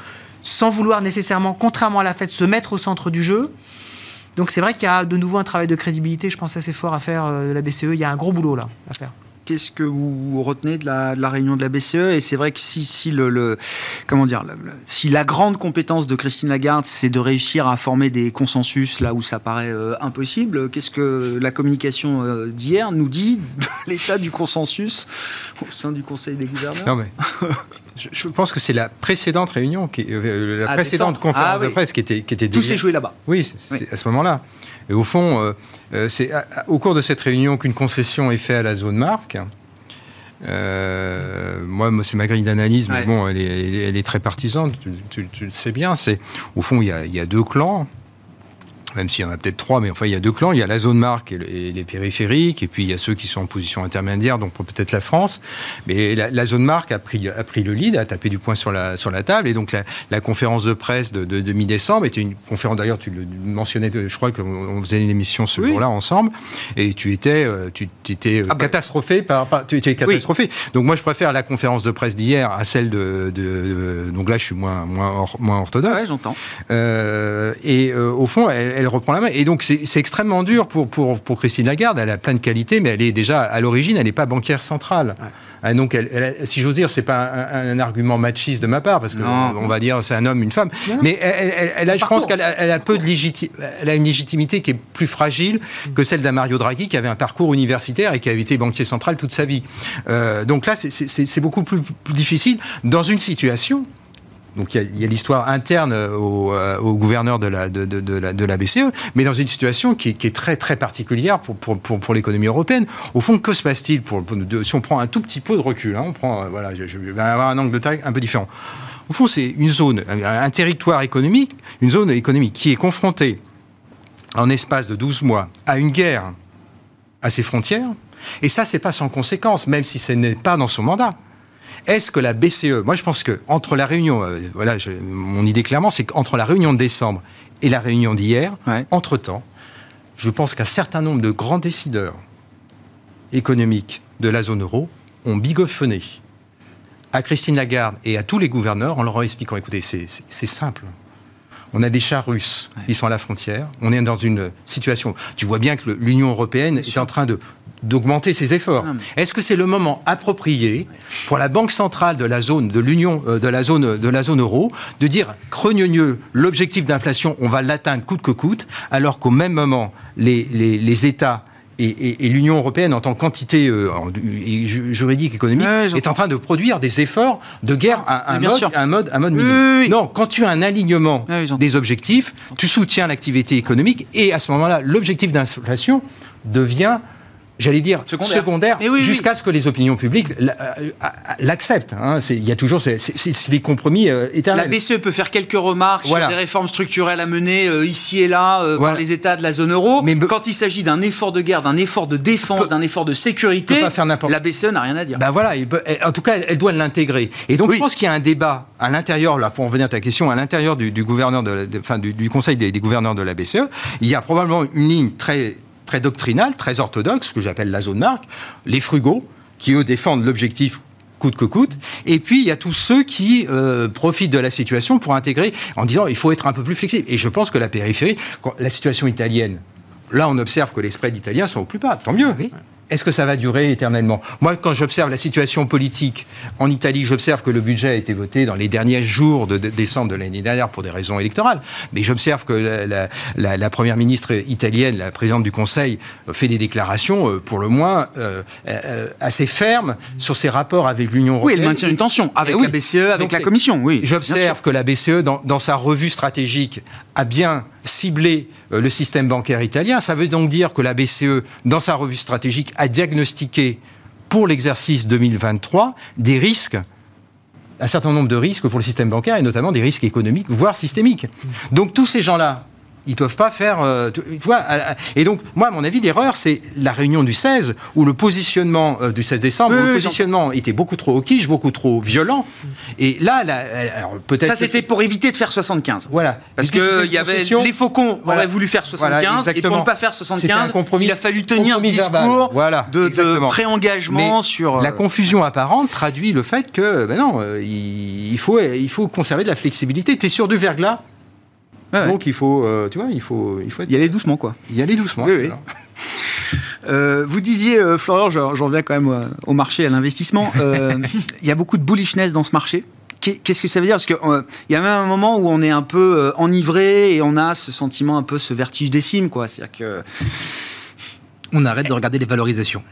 sans vouloir nécessairement, contrairement à la fête, se mettre au centre du jeu. Donc c'est vrai qu'il y a de nouveau un travail de crédibilité, je pense, assez fort à faire euh, de la BCE. Il y a un gros boulot là à faire. Qu'est-ce que vous retenez de la, réunion de la BCE Et c'est vrai que si, la grande compétence de Christine Lagarde, c'est de réussir à former des consensus là où ça paraît euh, impossible, qu'est-ce que la communication euh, d'hier nous dit de [LAUGHS] l'état du consensus au sein du Conseil des gouverneurs? Je, pense que c'est la précédente réunion, qui, euh, la ah, précédente conférence ah, de presse qui était qui était tout s'est joué là-bas. Oui, c'est à ce moment-là. Et au fond, euh, euh, c'est au cours de cette réunion qu'une concession est faite à la zone marque. Euh, moi, c'est ma grille d'analyse, mais bon, elle est, très partisane, tu, le sais bien. C'est Au fond, il y, a, deux clans même s'il y en a peut-être trois, mais enfin il y a deux clans, il y a la zone marque et, les périphériques, et puis il y a ceux qui sont en position intermédiaire, donc peut-être la France. Mais la, zone marque a pris, a pris le lead, a tapé du poing sur la, sur la table, et donc la, conférence de presse de, de, mi-décembre était une conférence, d'ailleurs tu le mentionnais, je crois qu'on faisait une émission ce jour-là ensemble, et tu étais, euh, tu, étais euh, ah bah. catastrophé par, tu étais catastrophé. Donc moi je préfère la conférence de presse d'hier à celle de, donc là je suis moins, moins, moins orthodoxe. Ouais, j'entends. Euh, et au fond, elle elle reprend la main. Et donc, c'est extrêmement dur pour, pour, pour, Christine Lagarde. Elle a plein de qualités, mais elle est déjà, à l'origine, elle n'est pas banquière centrale. Ah, donc, elle, si j'ose dire, c'est pas un, argument machiste de ma part, parce que on va dire c'est un homme, une femme. Mais elle, a, je pense qu'elle a, peu de elle a une légitimité qui est plus fragile que celle d'un Mario Draghi qui avait un parcours universitaire et qui a été banquier central toute sa vie. Euh, donc là, c'est beaucoup plus, plus difficile dans une situation donc il y a, l'histoire interne au, euh, gouverneur de la, BCE, mais dans une situation qui, est très très particulière pour, l'économie européenne. Au fond, que se passe-t-il si on prend un tout petit peu de recul hein, On prend, euh, voilà, je, vais avoir un angle de taille un peu différent. Au fond, c'est une zone, un, territoire économique, une zone économique qui est confrontée en espace de 12 mois à une guerre à ses frontières. Et ça, c'est pas sans conséquence, même si ce n'est pas dans son mandat. Est-ce que la BCE, moi je pense que entre la réunion, euh, voilà, mon idée clairement, c'est qu'entre la réunion de décembre et la réunion d'hier, entre-temps, je pense qu'un certain nombre de grands décideurs économiques de la zone euro ont bigoffonné à Christine Lagarde et à tous les gouverneurs en leur expliquant, écoutez, c'est simple. On a des chars russes qui sont à la frontière. On est dans une situation. Tu vois bien que l'Union européenne est en train de d'augmenter ses efforts. Est-ce que c'est le moment approprié pour la banque centrale de la zone de l'Union euh, de la zone de la zone euro de dire crogneux l'objectif d'inflation on va l'atteindre coûte que coûte alors qu'au même moment les, les, États et, l'Union européenne en tant qu'entité euh, juridique économique est en train de produire des efforts de guerre à un, mode, un mode, un mode Non, quand tu as un alignement des objectifs, tu soutiens l'activité économique et à ce moment-là, l'objectif d'inflation devient j'allais dire, Secondaire. oui. jusqu'à ce que les opinions publiques l'a- euh, l'acceptent. hein. Il y a toujours, c'est- des compromis euh, La éternels. BCE peut faire quelques remarques Voilà. sur des réformes structurelles à mener euh, ici et là euh, Voilà. par les États de la zone euro. Mais quand il s'agit d'un effort de guerre, d'un effort de défense, d'un effort de sécurité, pas faire la BCE n'a rien à dire. Bah voilà, elle- en tout cas, elle, elle doit l'intégrer. Et donc, Oui. je pense qu'il y a un débat à l'intérieur, là, pour en venir à ta question, à l'intérieur du, du gouverneur, de, la- de- enfin, du, du Conseil des, des gouverneurs de la BCE, il y a probablement une ligne très, très doctrinale, très orthodoxe, que j'appelle la zone marque, les frugaux, qui eux défendent l'objectif coûte que coûte. Et puis, il y a tous ceux qui euh, profitent de la situation pour intégrer en disant il faut être un peu plus flexible. Et je pense que la périphérie, la situation italienne, là, on observe que les spreads italiens sont au plus bas. Tant mieux. Est-ce que ça va durer éternellement? Moi, quand j'observe la situation politique en Italie, j'observe que le budget a été voté dans les derniers jours de décembre de l'année dernière pour des raisons électorales. Mais j'observe que la, la- la- la première ministre italienne, la présidente du Conseil, euh, fait des déclarations, euh, pour le moins, euh, euh, assez fermes sur ses rapports avec l'Union oui, européenne. elle maintient une tension avec Eh oui. la BCE, avec Donc la Commission. Oui, J'observe que la BCE, dans, dans sa revue stratégique, a bien ciblé le système bancaire italien. Ça veut donc dire que la BCE, dans sa revue stratégique, a diagnostiqué pour l'exercice 2023 des risques un certain nombre de risques pour le système bancaire et notamment des risques économiques, voire systémiques. Donc tous ces gens-là, ils peuvent pas faire. euh, tu vois, et donc, moi, à mon avis, l'erreur, c'est la réunion du 16, où le positionnement euh, du 16 décembre, Oui, où le positionnement était beaucoup trop au quiche, beaucoup trop violent. Et là, là, peut-être. Ça, c'était pour éviter de faire 75. Voilà. Parce L'idée, c'était que une il y avait les faucons Voilà. auraient voulu faire Voilà, 75 et pour ne pas faire C'était 75, un compromis- il a fallu tenir ce discours Voilà, de, de pré-engagement sur. La euh, confusion apparente traduit le fait que, ben non, il, il faut, il faut conserver de la flexibilité. Tu es sur du verglas, ouais. donc il faut, euh, tu vois, il faut, il faut être- y aller doucement, quoi. y aller doucement. Oui, oui. Alors. [LAUGHS] Euh, vous disiez, euh, Florian, j'en reviens quand même euh, au marché, à l'investissement. euh, [LAUGHS] Il y a beaucoup de bullishness dans ce marché. Qu'est- Qu'est-ce que ça veut dire? Parce qu'il y a même un moment où on est un peu euh, enivré et on a ce sentiment, un peu ce vertige des cimes, quoi. C'est-à-dire que. On arrête de regarder les valorisations.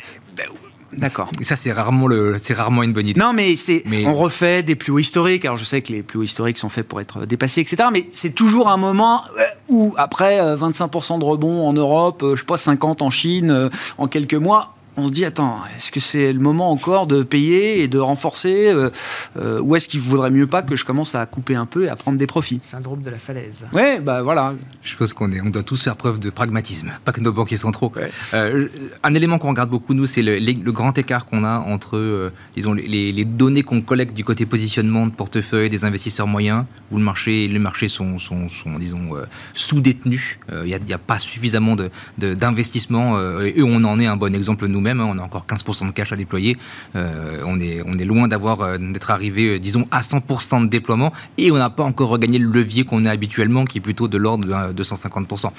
D'accord. Et ça, c'est rarement, le, c'est rarement une bonne idée. Non, mais, c'est, Mais- on refait des plus hauts historiques. Alors, je sais que les plus hauts historiques sont faits pour être dépassés, etc. Mais c'est toujours un moment euh, où, après euh, 25% de rebond en Europe, euh, je sais pas, 50 en Chine, euh, en quelques mois, on se dit, attends, est-ce que c'est le moment encore de payer et de renforcer euh, euh, Ou est-ce qu'il vaudrait mieux pas que je commence à couper un peu et à prendre des profits? Syndrome de la falaise. Ouais, bah voilà. Je pense qu'on est, on doit tous faire preuve de pragmatisme, pas que nos banquiers centraux. Ouais. Euh, un élément qu'on regarde beaucoup, nous, c'est le, grand écart qu'on a entre, euh, disons, les- données qu'on collecte du côté positionnement de portefeuille des investisseurs moyens, où le marché, les marchés sont, sont, sont, disons, euh, sous-détenus. Euh, Il n'y a, pas suffisamment de- de- d'investissement, euh, et on en est un bon exemple nous-mêmes. hein. on a encore 15% de cash à déployer. Euh, on, est, on est loin d'avoir, euh, d'être arrivé, euh, disons, à 100% de déploiement, et on n'a pas encore regagné le levier qu'on a habituellement, qui est plutôt de l'ordre de euh, 250%.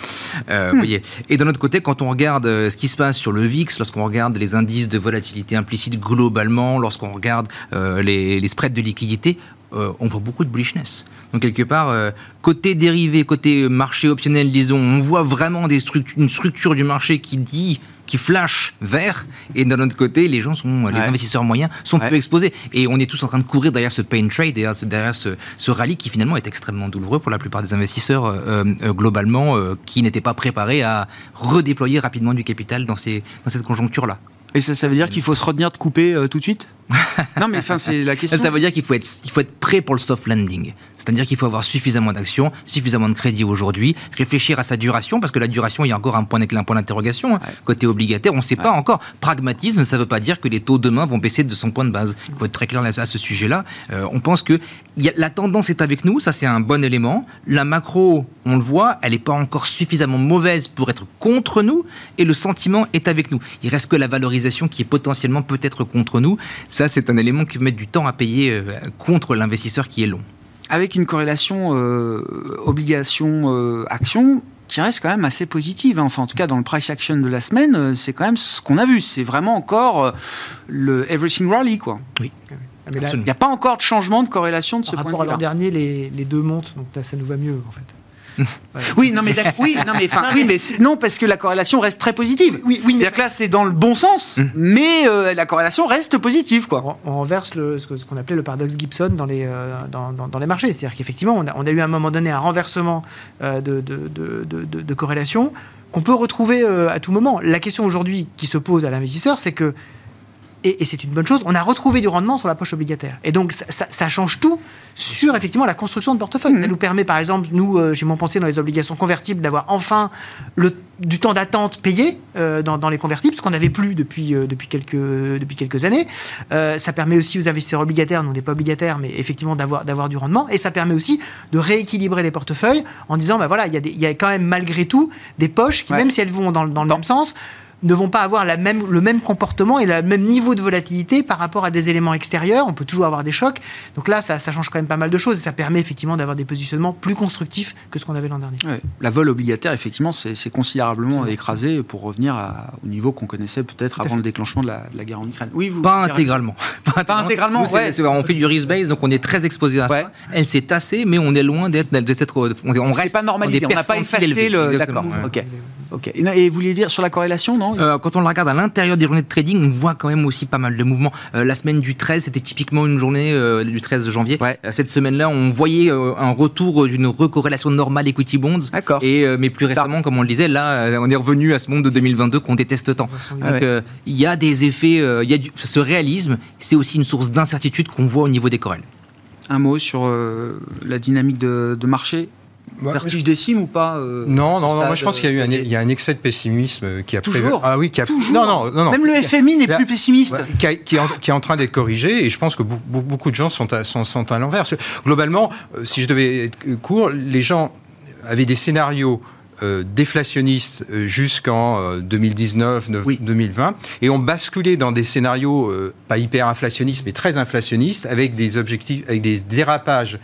Euh, vous voyez. Et d'un autre côté, quand on regarde ce qui se passe sur le VIX, lorsqu'on regarde les indices de volatilité implicite globalement, lorsqu'on regarde les, les spreads de liquidité, euh, on voit beaucoup de bullishness. Donc quelque part, euh, côté dérivé, côté marché optionnel, disons, on voit vraiment des structures, une structure du marché qui dit qui flash vert et d'un autre côté les gens sont les investisseurs moyens sont Ouais. peu exposés. Et on est tous en train de courir derrière ce pain trade derrière ce, derrière ce, ce rallye qui finalement est extrêmement douloureux pour la plupart des investisseurs euh, euh, globalement euh, qui n'étaient pas préparés à redéployer rapidement du capital dans, ces, dans cette conjoncture là Et ça, ça veut dire qu'il faut se retenir de couper tout de suite? [LAUGHS] Non, mais enfin, c'est la question. Ça, veut dire qu'il faut être, il faut être prêt pour le soft landing. C'est-à-dire qu'il faut avoir suffisamment d'actions, suffisamment de crédit aujourd'hui, réfléchir à sa duration, parce que la duration, il y a encore un point, un point d'interrogation. hein. Côté obligataire, on ne sait pas encore. Pragmatisme, ça ne veut pas dire que les taux demain vont baisser de 100 points de base. Il faut être très clair à ce sujet-là. Euh, on pense que il y a- la tendance est avec nous, ça c'est un bon élément. La macro, on le voit, elle n'est pas encore suffisamment mauvaise pour être contre nous, et le sentiment est avec nous. Il reste que la valorisation qui est potentiellement peut-être contre nous. Ça, c'est un élément qui met du temps à payer euh, contre l'investisseur qui est long. avec une corrélation euh, obligation-action qui reste quand même assez positive. hein. Enfin, en tout cas, dans le price action de la semaine, euh, c'est quand même ce qu'on a vu. C'est vraiment encore euh, le everything rally, quoi. Ah, mais là, Absolument. Il n'y a pas encore de changement de corrélation de ce par point rapport à de l'an dernier, les, les deux montent, donc là, ça nous va mieux, en fait. [LAUGHS] Oui, non, mais oui, non, mais, enfin, oui, mais non, parce que la corrélation reste très positive. Oui, oui, C'est-à-dire que là, c'est dans le bon sens, mais euh, la corrélation reste positive, quoi. on, on renverse le- ce qu'on appelait le paradoxe Gibson dans les, euh, dans, dans- dans les marchés. C'est-à-dire qu'effectivement, on a, on a eu à un moment donné un renversement euh, de, de, de- de- de- de corrélation qu'on peut retrouver euh, à tout moment. La question aujourd'hui qui se pose à l'investisseur, c'est que, et, et c'est une bonne chose, on a retrouvé du rendement sur la poche obligataire. Et donc, ça, ça- ça change tout sur effectivement la construction de portefeuille. Ça nous permet, par exemple, nous, euh, chez mon pensée dans les obligations convertibles, d'avoir enfin le, du temps d'attente payé euh, dans, dans les convertibles, ce qu'on n'avait plus depuis, euh, depuis, quelques, depuis quelques années. Ça permet aussi aux investisseurs obligataires, nous on n'est pas obligataires, mais effectivement d'avoir, d'avoir du rendement. Et ça permet aussi de rééquilibrer les portefeuilles en disant, bah voilà, il y, a des- il y a quand même malgré tout des poches qui, Ouais. même si elles vont dans, le- dans le même sens, ne vont pas avoir la même, le même comportement et le même niveau de volatilité par rapport à des éléments extérieurs. On peut toujours avoir des chocs. Donc là, ça, ça change quand même pas mal de choses et ça permet effectivement d'avoir des positionnements plus constructifs que ce qu'on avait l'an dernier. Ouais. La vol obligataire, effectivement, c'est considérablement écrasé pour revenir à- au niveau qu'on connaissait peut-être avant fait. le déclenchement de la, de la guerre en Ukraine. Oui, vous Pas intégralement. [LAUGHS] Pas intégralement, Nous, c'est- ouais. on fait du risk-based, donc on est très exposé à Ouais. ça. Elle s'est tassée, mais on est loin d'être. On, on reste pas normalisé, on n'a pas effacé le. D'accord, ouais. ok. ok. Et, et vous vouliez dire sur la corrélation, non? Euh, quand on le regarde à l'intérieur des journées de trading, on voit quand même aussi pas mal de mouvements. Euh, la semaine du 13, c'était typiquement une journée euh, du 13 janvier. Ouais. Cette semaine-là, on voyait euh, un retour d'une recorrélation normale equity bonds. D'accord. Et euh, mais plus Ça. récemment, comme on le disait, là, euh, on est revenu à ce monde de 2022 qu'on déteste tant. Ah Donc ouais. euh, il y a des effets, euh, il y a du- ce réalisme, c'est aussi une source d'incertitude qu'on voit au niveau des corrèles. Un mot sur euh, la dynamique de, de marché? Vertige des cimes ou pas euh, Non, non, non, moi je pense qu'il y a eu un, euh, il y a un excès de pessimisme euh, qui a Toujours prévalu- Ah oui, qui a Toujours Non, non, non, non. Même le FMI n'est plus pessimiste. Ouais, qui, a- qui est en, qui est en train d'être corrigé et je pense que beaucoup, de gens sont à, sont, sont à l'envers. Globalement, si je devais être court, les gens avaient des scénarios euh, déflationnistes euh, jusqu'en euh, 2019, neuf- Oui. 2020 et ont basculé dans des scénarios euh, pas hyper inflationnistes mais très inflationnistes avec des objectifs, avec des dérapages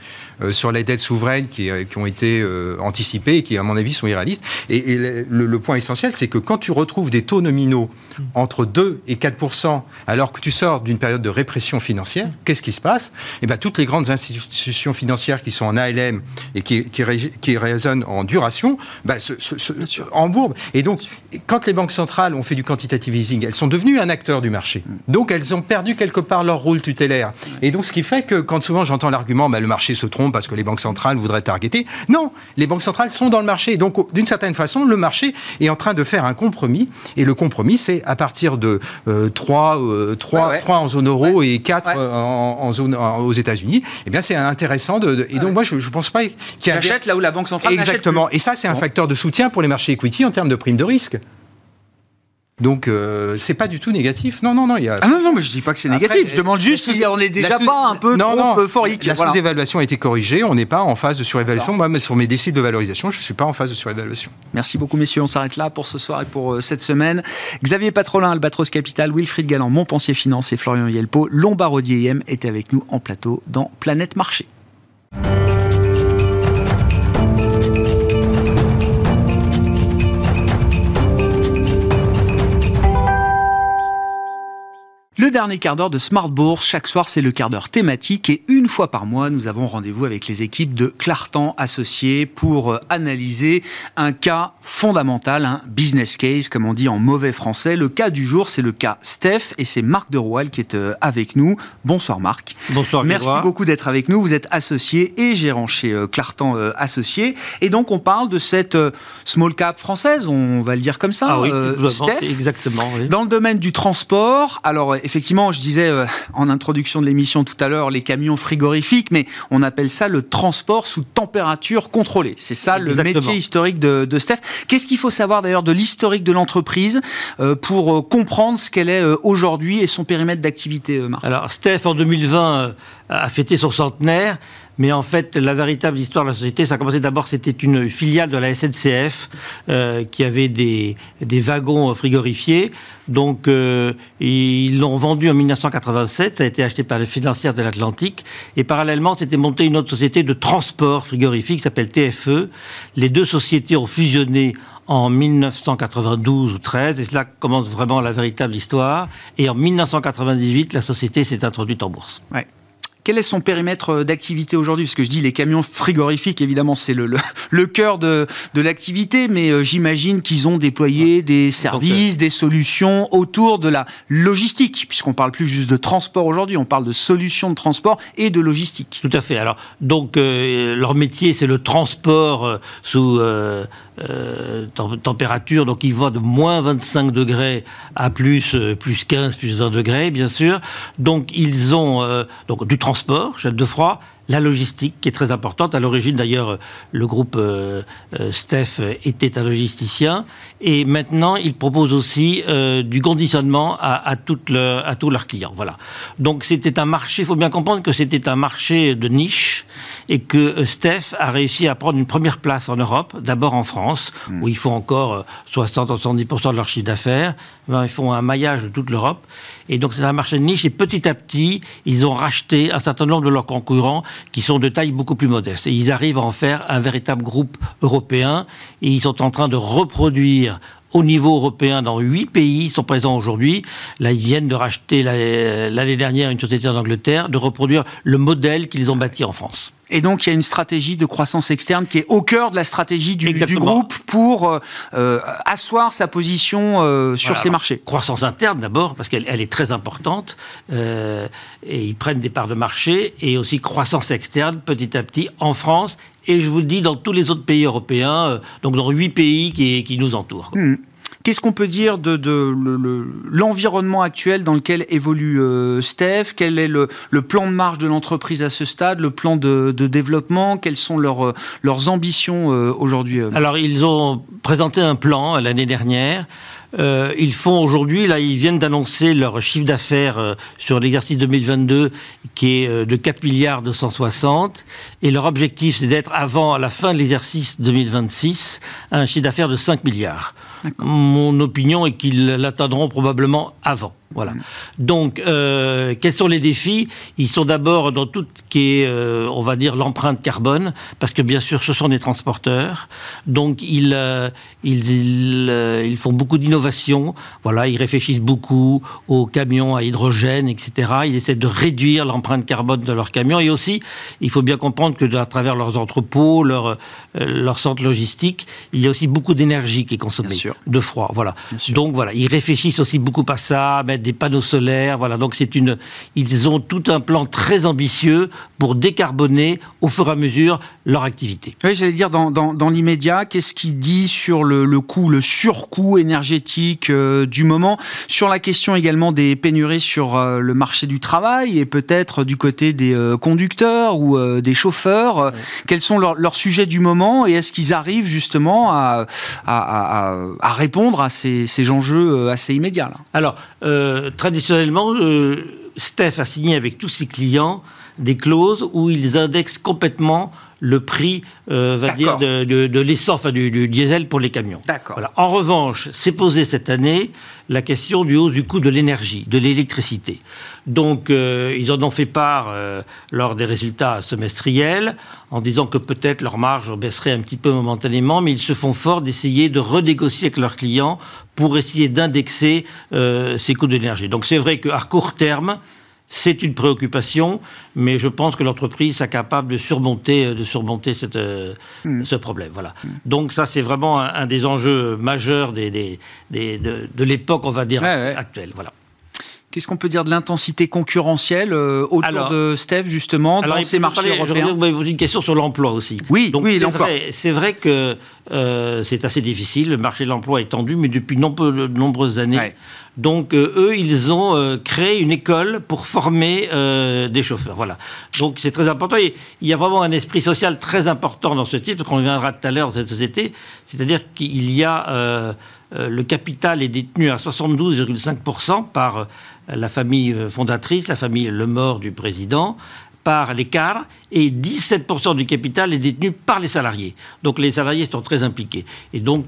sur les dettes souveraines qui, euh, qui ont été euh, anticipées et qui, à mon avis, sont irréalistes. Et, et le, le point essentiel, c'est que quand tu retrouves des taux nominaux entre 2 et 4 alors que tu sors d'une période de répression financière, qu'est-ce qui se passe? Eh bien, toutes les grandes institutions financières qui sont en ALM et qui, qui, ré- qui résonnent en duration, bah, se, se- se- embourbent. Et donc, quand les banques centrales ont fait du quantitative easing, elles sont devenues un acteur du marché. Donc, elles ont perdu quelque part leur rôle tutélaire. Et donc, ce qui fait que quand souvent j'entends l'argument, bah, le marché se trompe parce que les banques centrales voudraient targeter, non, les banques centrales sont dans le marché. Donc, d'une certaine façon, le marché est en train de faire un compromis. Et le compromis, c'est à partir de euh, 3, euh, 3, Ouais, ouais. 3 en zone euro et 4 Ouais. euh, en, en zone, en- aux États-Unis. Eh bien, c'est intéressant. De, de- et donc, moi, je ne pense pas qu'il y a... J'achète là où la Banque centrale Exactement. plus. Et ça, c'est un Bon. facteur de soutien pour les marchés equity en termes de prime de risque. Donc, euh, c'est pas du tout négatif. Non, non, non. Il y a... Ah non, non, mais je dis pas que c'est Après, négatif. Je demande juste la si on est déjà sous- pas un peu non, trop non, euphorique. La Voilà. sous-évaluation a été corrigée. On n'est pas en phase de surévaluation. Moi, sur mes déciles de valorisation, je ne suis pas en phase de surévaluation. Merci beaucoup, messieurs. On s'arrête là pour ce soir et pour euh, cette semaine. Xavier Patrolin, Albatros Capital, Wilfried Galland, Montpensier Finance et Florian Yelpo, Lombardier IM étaient avec nous en plateau dans Planète Marché. Dernier quart d'heure de Smart Bourse, chaque soir c'est le quart d'heure thématique et une fois par mois nous avons rendez-vous avec les équipes de Clartan Associés pour euh, analyser un cas fondamental, un business case comme on dit en mauvais français. Le cas du jour c'est le cas Steph et c'est Marc de Roel qui est euh, avec nous. Bonsoir Marc. Bonsoir. Merci Grégoire. beaucoup d'être avec nous. Vous êtes associé et gérant chez euh, Clartan Associés. Et donc, on parle de cette small cap française, on va le dire comme ça. Ah oui, euh, Steph. exactement. oui. Dans le domaine du transport, alors euh, effectivement, je disais euh, en introduction de l'émission tout à l'heure les camions frigorifiques, mais on appelle ça le transport sous température contrôlée. C'est ça le métier historique de, de Steph. Qu'est-ce qu'il faut savoir d'ailleurs de l'historique de l'entreprise euh, pour euh, comprendre ce qu'elle est aujourd'hui et son périmètre d'activité, Marc? Alors, Steph, en 2020, euh, a fêté son centenaire. Mais en fait, la véritable histoire de la société, ça a commencé d'abord, c'était une filiale de la SNCF euh, qui avait des, des wagons frigorifiés. Donc, euh, ils l'ont vendu en 1987. Ça a été acheté par les financières de l'Atlantique. Et parallèlement, c'était monté une autre société de transport frigorifique qui s'appelle TFE. Les deux sociétés ont fusionné en 1992 ou 13, et là commence vraiment la véritable histoire. Et en 1998, la société s'est introduite en bourse. Quel est son périmètre d'activité aujourd'hui? Parce que je dis les camions frigorifiques, évidemment, c'est le, le, [LAUGHS] cœur de, de l'activité, mais j'imagine qu'ils ont déployé des services, des solutions autour de la logistique, puisqu'on parle plus juste de transport aujourd'hui, on parle de solutions de transport et de logistique. Tout à fait. Alors, donc, leur métier, c'est le transport sous euh, température, donc il va de moins 25 degrés à plus, euh, plus 15, plus 20 degrés, bien sûr. Donc ils ont euh, donc, du transport, gel de froid, la logistique qui est très importante. À l'origine, d'ailleurs, le groupe euh, euh, Steph était un logisticien. Et maintenant, il propose aussi euh, du conditionnement à, à, le, à tous leurs clients. Voilà. Donc, c'était un marché, il faut bien comprendre que c'était un marché de niche et que Steph a réussi à prendre une première place en Europe, d'abord en France, mmh. où ils font encore 60-70% de leur chiffre d'affaires. Ben, ils font un maillage de toute l'Europe. Et donc, c'est un marché de niche. Et petit à petit, ils ont racheté un certain nombre de leurs concurrents qui sont de taille beaucoup plus modeste. Et ils arrivent à en faire un véritable groupe européen. Et ils sont en train de reproduire au niveau européen dans huit pays sont présents aujourd'hui. Là, ils viennent de racheter l'année dernière une société en Angleterre, de reproduire le modèle qu'ils ont bâti en France. Et donc, il y a une stratégie de croissance externe qui est au cœur de la stratégie du, du groupe pour euh, euh, asseoir sa position euh, sur ces marchés. Croissance interne d'abord, parce qu'elle est très importante, et ils prennent des parts de marché, et aussi croissance externe petit à petit en France, et je vous le dis, dans tous les autres pays européens, donc dans huit pays qui, qui nous entourent. Hmm. Qu'est-ce qu'on peut dire de, l'environnement actuel dans lequel évolue euh, Steph? Quel est le, plan de marche de l'entreprise à ce stade, le plan de, développement? Quelles sont leurs, euh, leurs ambitions euh, aujourd'hui Alors, ils ont présenté un plan l'année dernière. Ils font aujourd'hui, là, ils viennent d'annoncer leur chiffre d'affaires sur l'exercice 2022 qui est de 4 milliards 260. Et leur objectif, c'est d'être avant la fin de l'exercice 2026 un chiffre d'affaires de 5 milliards. Mon opinion est qu'ils l'atteindront probablement avant. Voilà. Donc, euh, quels sont les défis? Ils sont d'abord dans tout ce qui est, euh, on va dire, l'empreinte carbone, parce que bien sûr, ce sont des transporteurs. Donc, ils, euh, ils, ils, font beaucoup d'innovation. Voilà, ils réfléchissent beaucoup aux camions à hydrogène, etc. Ils essaient de réduire l'empreinte carbone de leurs camions. Et aussi, il faut bien comprendre que à travers leurs entrepôts, leurs leur centres logistiques, il y a aussi beaucoup d'énergie qui est consommée, de froid. Voilà. Donc, voilà, ils réfléchissent aussi beaucoup à ça, mettre des panneaux solaires. Voilà, donc c'est une. Ils ont tout un plan très ambitieux pour décarboner au fur et à mesure leur activité. Oui, j'allais dire dans, dans, l'immédiat, qu'est-ce qu'il dit sur le, le coût, le surcoût énergétique euh, du moment, sur la question également des pénuries sur euh, le marché du travail et peut-être du côté des euh, conducteurs ou des chauffeurs. Quels sont leurs, leurs, sujets du moment et est-ce qu'ils arrivent justement à, à, à, à, répondre à ces, ces enjeux assez immédiats là? Alors, euh, traditionnellement, euh, Steph a signé avec tous ses clients des clauses où ils indexent complètement le prix euh, va dire de, de, l'essence, enfin du, diesel pour les camions. Voilà. En revanche, s'est posé cette année la question du hausse du coût de l'énergie, de l'électricité. Donc, euh, ils en ont fait part euh, lors des résultats semestriels, en disant que peut-être leur marge baisserait un petit peu momentanément, mais ils se font fort d'essayer de renégocier avec leurs clients pour essayer d'indexer ces coûts de l'énergie. Donc, c'est vrai qu'à court terme, c'est une préoccupation, mais je pense que l'entreprise est capable de surmonter, euh, de surmonter cette, euh, hmm. ce problème. Voilà. Hmm. Donc ça, c'est vraiment un, des enjeux majeurs des, des, de, de l'époque, on va dire, actuelle. Voilà. Qu'est-ce qu'on peut dire de l'intensité concurrentielle euh, autour de Steph, justement, dans ces marchés européens Vous m'avez posé une question sur l'emploi aussi. Oui, oui l'emploi. C'est vrai que euh, c'est assez difficile. Le marché de l'emploi est tendu, mais depuis de nombreuses années. Donc, euh, eux, ils ont créé une école pour former des chauffeurs. Voilà. Donc, c'est très important. il y a vraiment un esprit social très important dans ce titre, qu'on reviendra tout à l'heure dans cette société. C'est-à-dire qu'il y a... le capital est détenu à 72,5% par la famille fondatrice, la famille Le Mort du président, par l'écart et 17% du capital est détenu par les salariés. Donc les salariés sont très impliqués. Et donc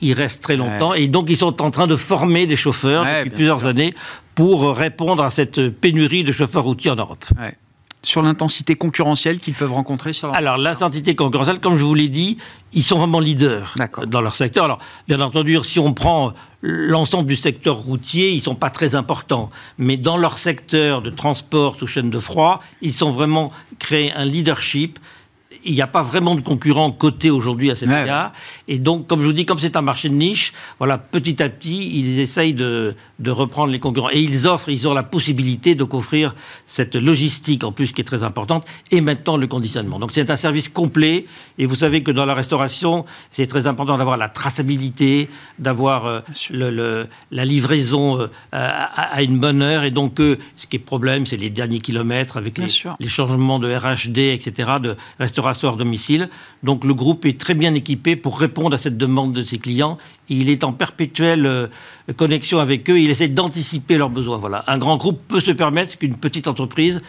ils restent très longtemps et donc ils sont en train de former des chauffeurs depuis plusieurs années pour répondre à cette pénurie de chauffeurs routiers en Europe. Sur l'intensité concurrentielle qu'ils peuvent rencontrer sur leur Alors, l'intensité concurrentielle, comme je vous l'ai dit, ils sont vraiment leaders dans leur secteur. Alors, bien entendu, si on prend l'ensemble du secteur routier, ils ne sont pas très importants. Mais dans leur secteur de transport sous chaîne de froid, ils sont vraiment créé un leadership il n'y a pas vraiment de concurrents cotés aujourd'hui à cet égard. Et donc, comme je vous dis, comme c'est un marché de niche, voilà, petit à petit, ils essayent de, de reprendre les concurrents. Et ils offrent, ils ont la possibilité de qu'offrir cette logistique en plus qui est très importante et maintenant le conditionnement. Donc c'est un service complet. Et vous savez que dans la restauration, c'est très important d'avoir la traçabilité, d'avoir euh, le, la livraison euh, à, une bonne heure. Et donc, euh, ce qui est problème, c'est les derniers kilomètres avec les, les, changements de RHD, etc., de restauration à domicile. Donc le groupe est très bien équipé pour répondre à cette demande de ses clients il est en perpétuelle euh, connexion avec eux, il essaie d'anticiper leurs besoins. Voilà. Un grand groupe peut se permettre ce qu'une petite entreprise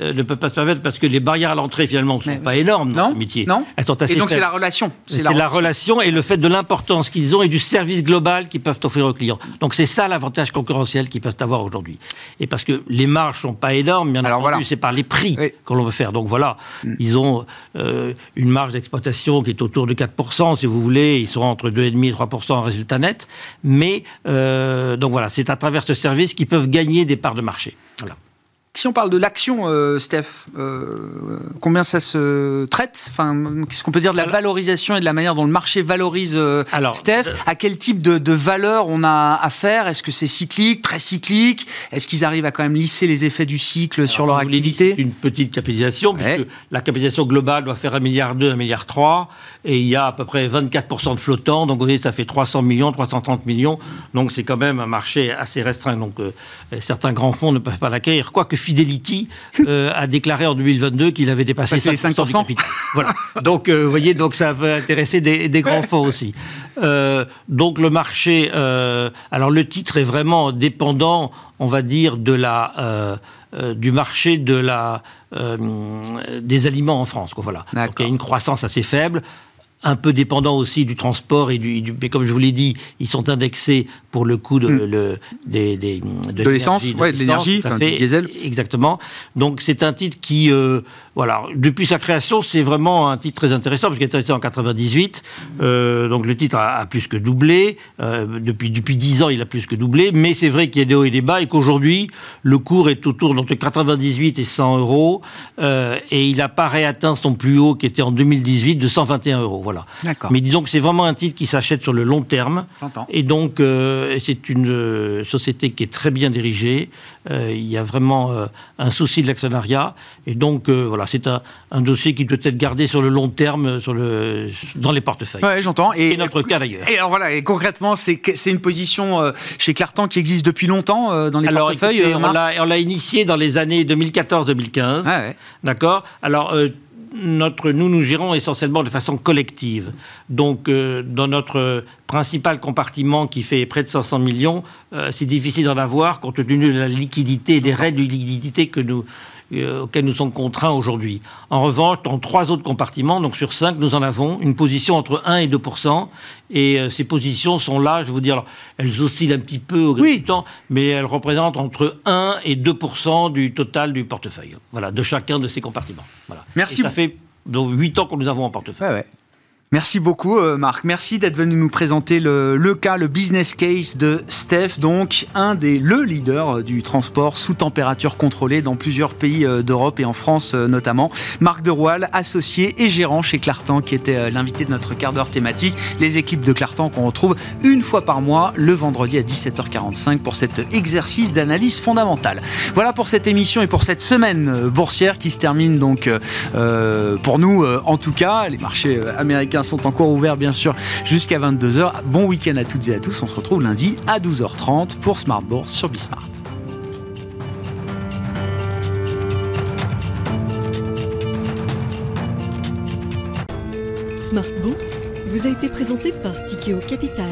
euh, ne peut pas se permettre parce que les barrières à l'entrée finalement ne sont pas énormes dans ce métier. Non. Elles sont assez et donc c'est la relation. C'est la, relation et le fait de l'importance qu'ils ont et du service global qu'ils peuvent offrir aux clients. Donc c'est ça l'avantage concurrentiel qu'ils peuvent avoir aujourd'hui. Et parce que les marges sont pas énormes, bien entendu, voilà. c'est par les prix que l'on veut faire. Donc voilà, mm. ils ont euh, une marge qui est autour de 4%, si vous voulez. Ils sont entre 2,5 et 3% en résultat net. Mais euh, donc voilà, c'est à travers ce service qu'ils peuvent gagner des parts de marché. Si on parle de l'action, euh, Steph, euh, combien ça se traite? Enfin, Qu'est-ce qu'on peut dire de la valorisation et de la manière dont le marché valorise Alors, Steph? À quel type de, de valeur on a affaire Est-ce que c'est cyclique, très cyclique? Est-ce qu'ils arrivent à quand même lisser les effets du cycle sur leur activité? C'est une petite capitalisation, puisque la capitalisation globale doit faire 1,2 milliard, 1,3 milliard et il y a à peu près 24% de flottants, donc vous voyez, ça fait 300 millions, 330 millions, donc c'est quand même un marché assez restreint, donc euh, certains grands fonds ne peuvent pas l'acquérir, quoique Fidelity euh, a déclaré en 2022 qu'il avait dépassé les 5%. voilà, [LAUGHS] donc euh, vous voyez, donc ça peut intéresser des, des grands fonds aussi. donc le marché, alors le titre est vraiment dépendant, on va dire, de la euh, du marché de la, euh, des aliments en France. Quoi, voilà. Donc, il y a une croissance assez faible un peu dépendant aussi du transport et du, mais comme je vous l'ai dit, ils sont indexés pour le coût de, hmm. le, des, de, l'essence, de l'énergie, du diesel. Exactement. Donc c'est un titre qui, euh, voilà, depuis sa création, c'est vraiment un titre très intéressant parce qu'il est intéressant en 98. Euh, donc le titre a, plus que doublé euh, depuis depuis 10 ans, il a plus que doublé. Mais c'est vrai qu'il y a des hauts et des bas et qu'aujourd'hui le cours est autour d'entre 98 et 100 euros et il n'a pas réatteint son plus haut qui était en 2018 de 121 euros. Voilà. Mais disons que c'est vraiment un titre qui s'achète sur le long terme. Et donc, euh, c'est une euh, société qui est très bien dirigée. Euh, il y a vraiment un souci de l'actionnariat. Et donc, voilà, c'est un, dossier qui doit être gardé sur le long terme sur le, dans les portefeuilles. Oui, j'entends. Et, notre cas d'ailleurs. Et alors voilà, et concrètement, c'est une position chez Clartan qui existe depuis longtemps dans les portefeuilles. on l'a initié dans les années 2014-2015. Ah D'accord Alors, notre, nous, nous gérons essentiellement de façon collective. Donc, euh, dans notre principal compartiment qui fait près de 500 millions, euh, c'est difficile d'en avoir compte tenu de la liquidité des règles de liquidité que nous, euh, auxquels nous sommes contraints aujourd'hui. En revanche, dans trois autres compartiments, donc sur cinq, nous en avons une position entre 1 et 2% et euh, ces positions sont là, je vous dire, elles oscillent un petit peu au gré du temps, mais elles représentent entre 1 et 2% du total du portefeuille, voilà, de chacun de ces compartiments. Voilà. Merci. ça fait donc 8 ans que nous avons en portefeuille. ouais. Merci beaucoup euh, Marc. Merci d'être venu nous présenter le, cas, le business case de Steph, donc un des le leader euh, du transport sous température contrôlée dans plusieurs pays euh, d'Europe et en France notamment. Marc de Roal, associé et gérant chez Clartan, qui était l'invité de notre quart d'heure thématique. Les équipes de Clartan qu'on retrouve une fois par mois le vendredi à 17h45 pour cet exercice d'analyse fondamentale. Voilà pour cette émission et pour cette semaine boursière qui se termine donc pour nous en tout cas. Les marchés américains sont encore ouverts bien sûr jusqu'à 22h. Bon week-end à toutes et à tous. On se retrouve lundi à 12h30 pour Smart Bourse sur Bismart. Smart Bourse vous a été présenté par Tikeo Capital.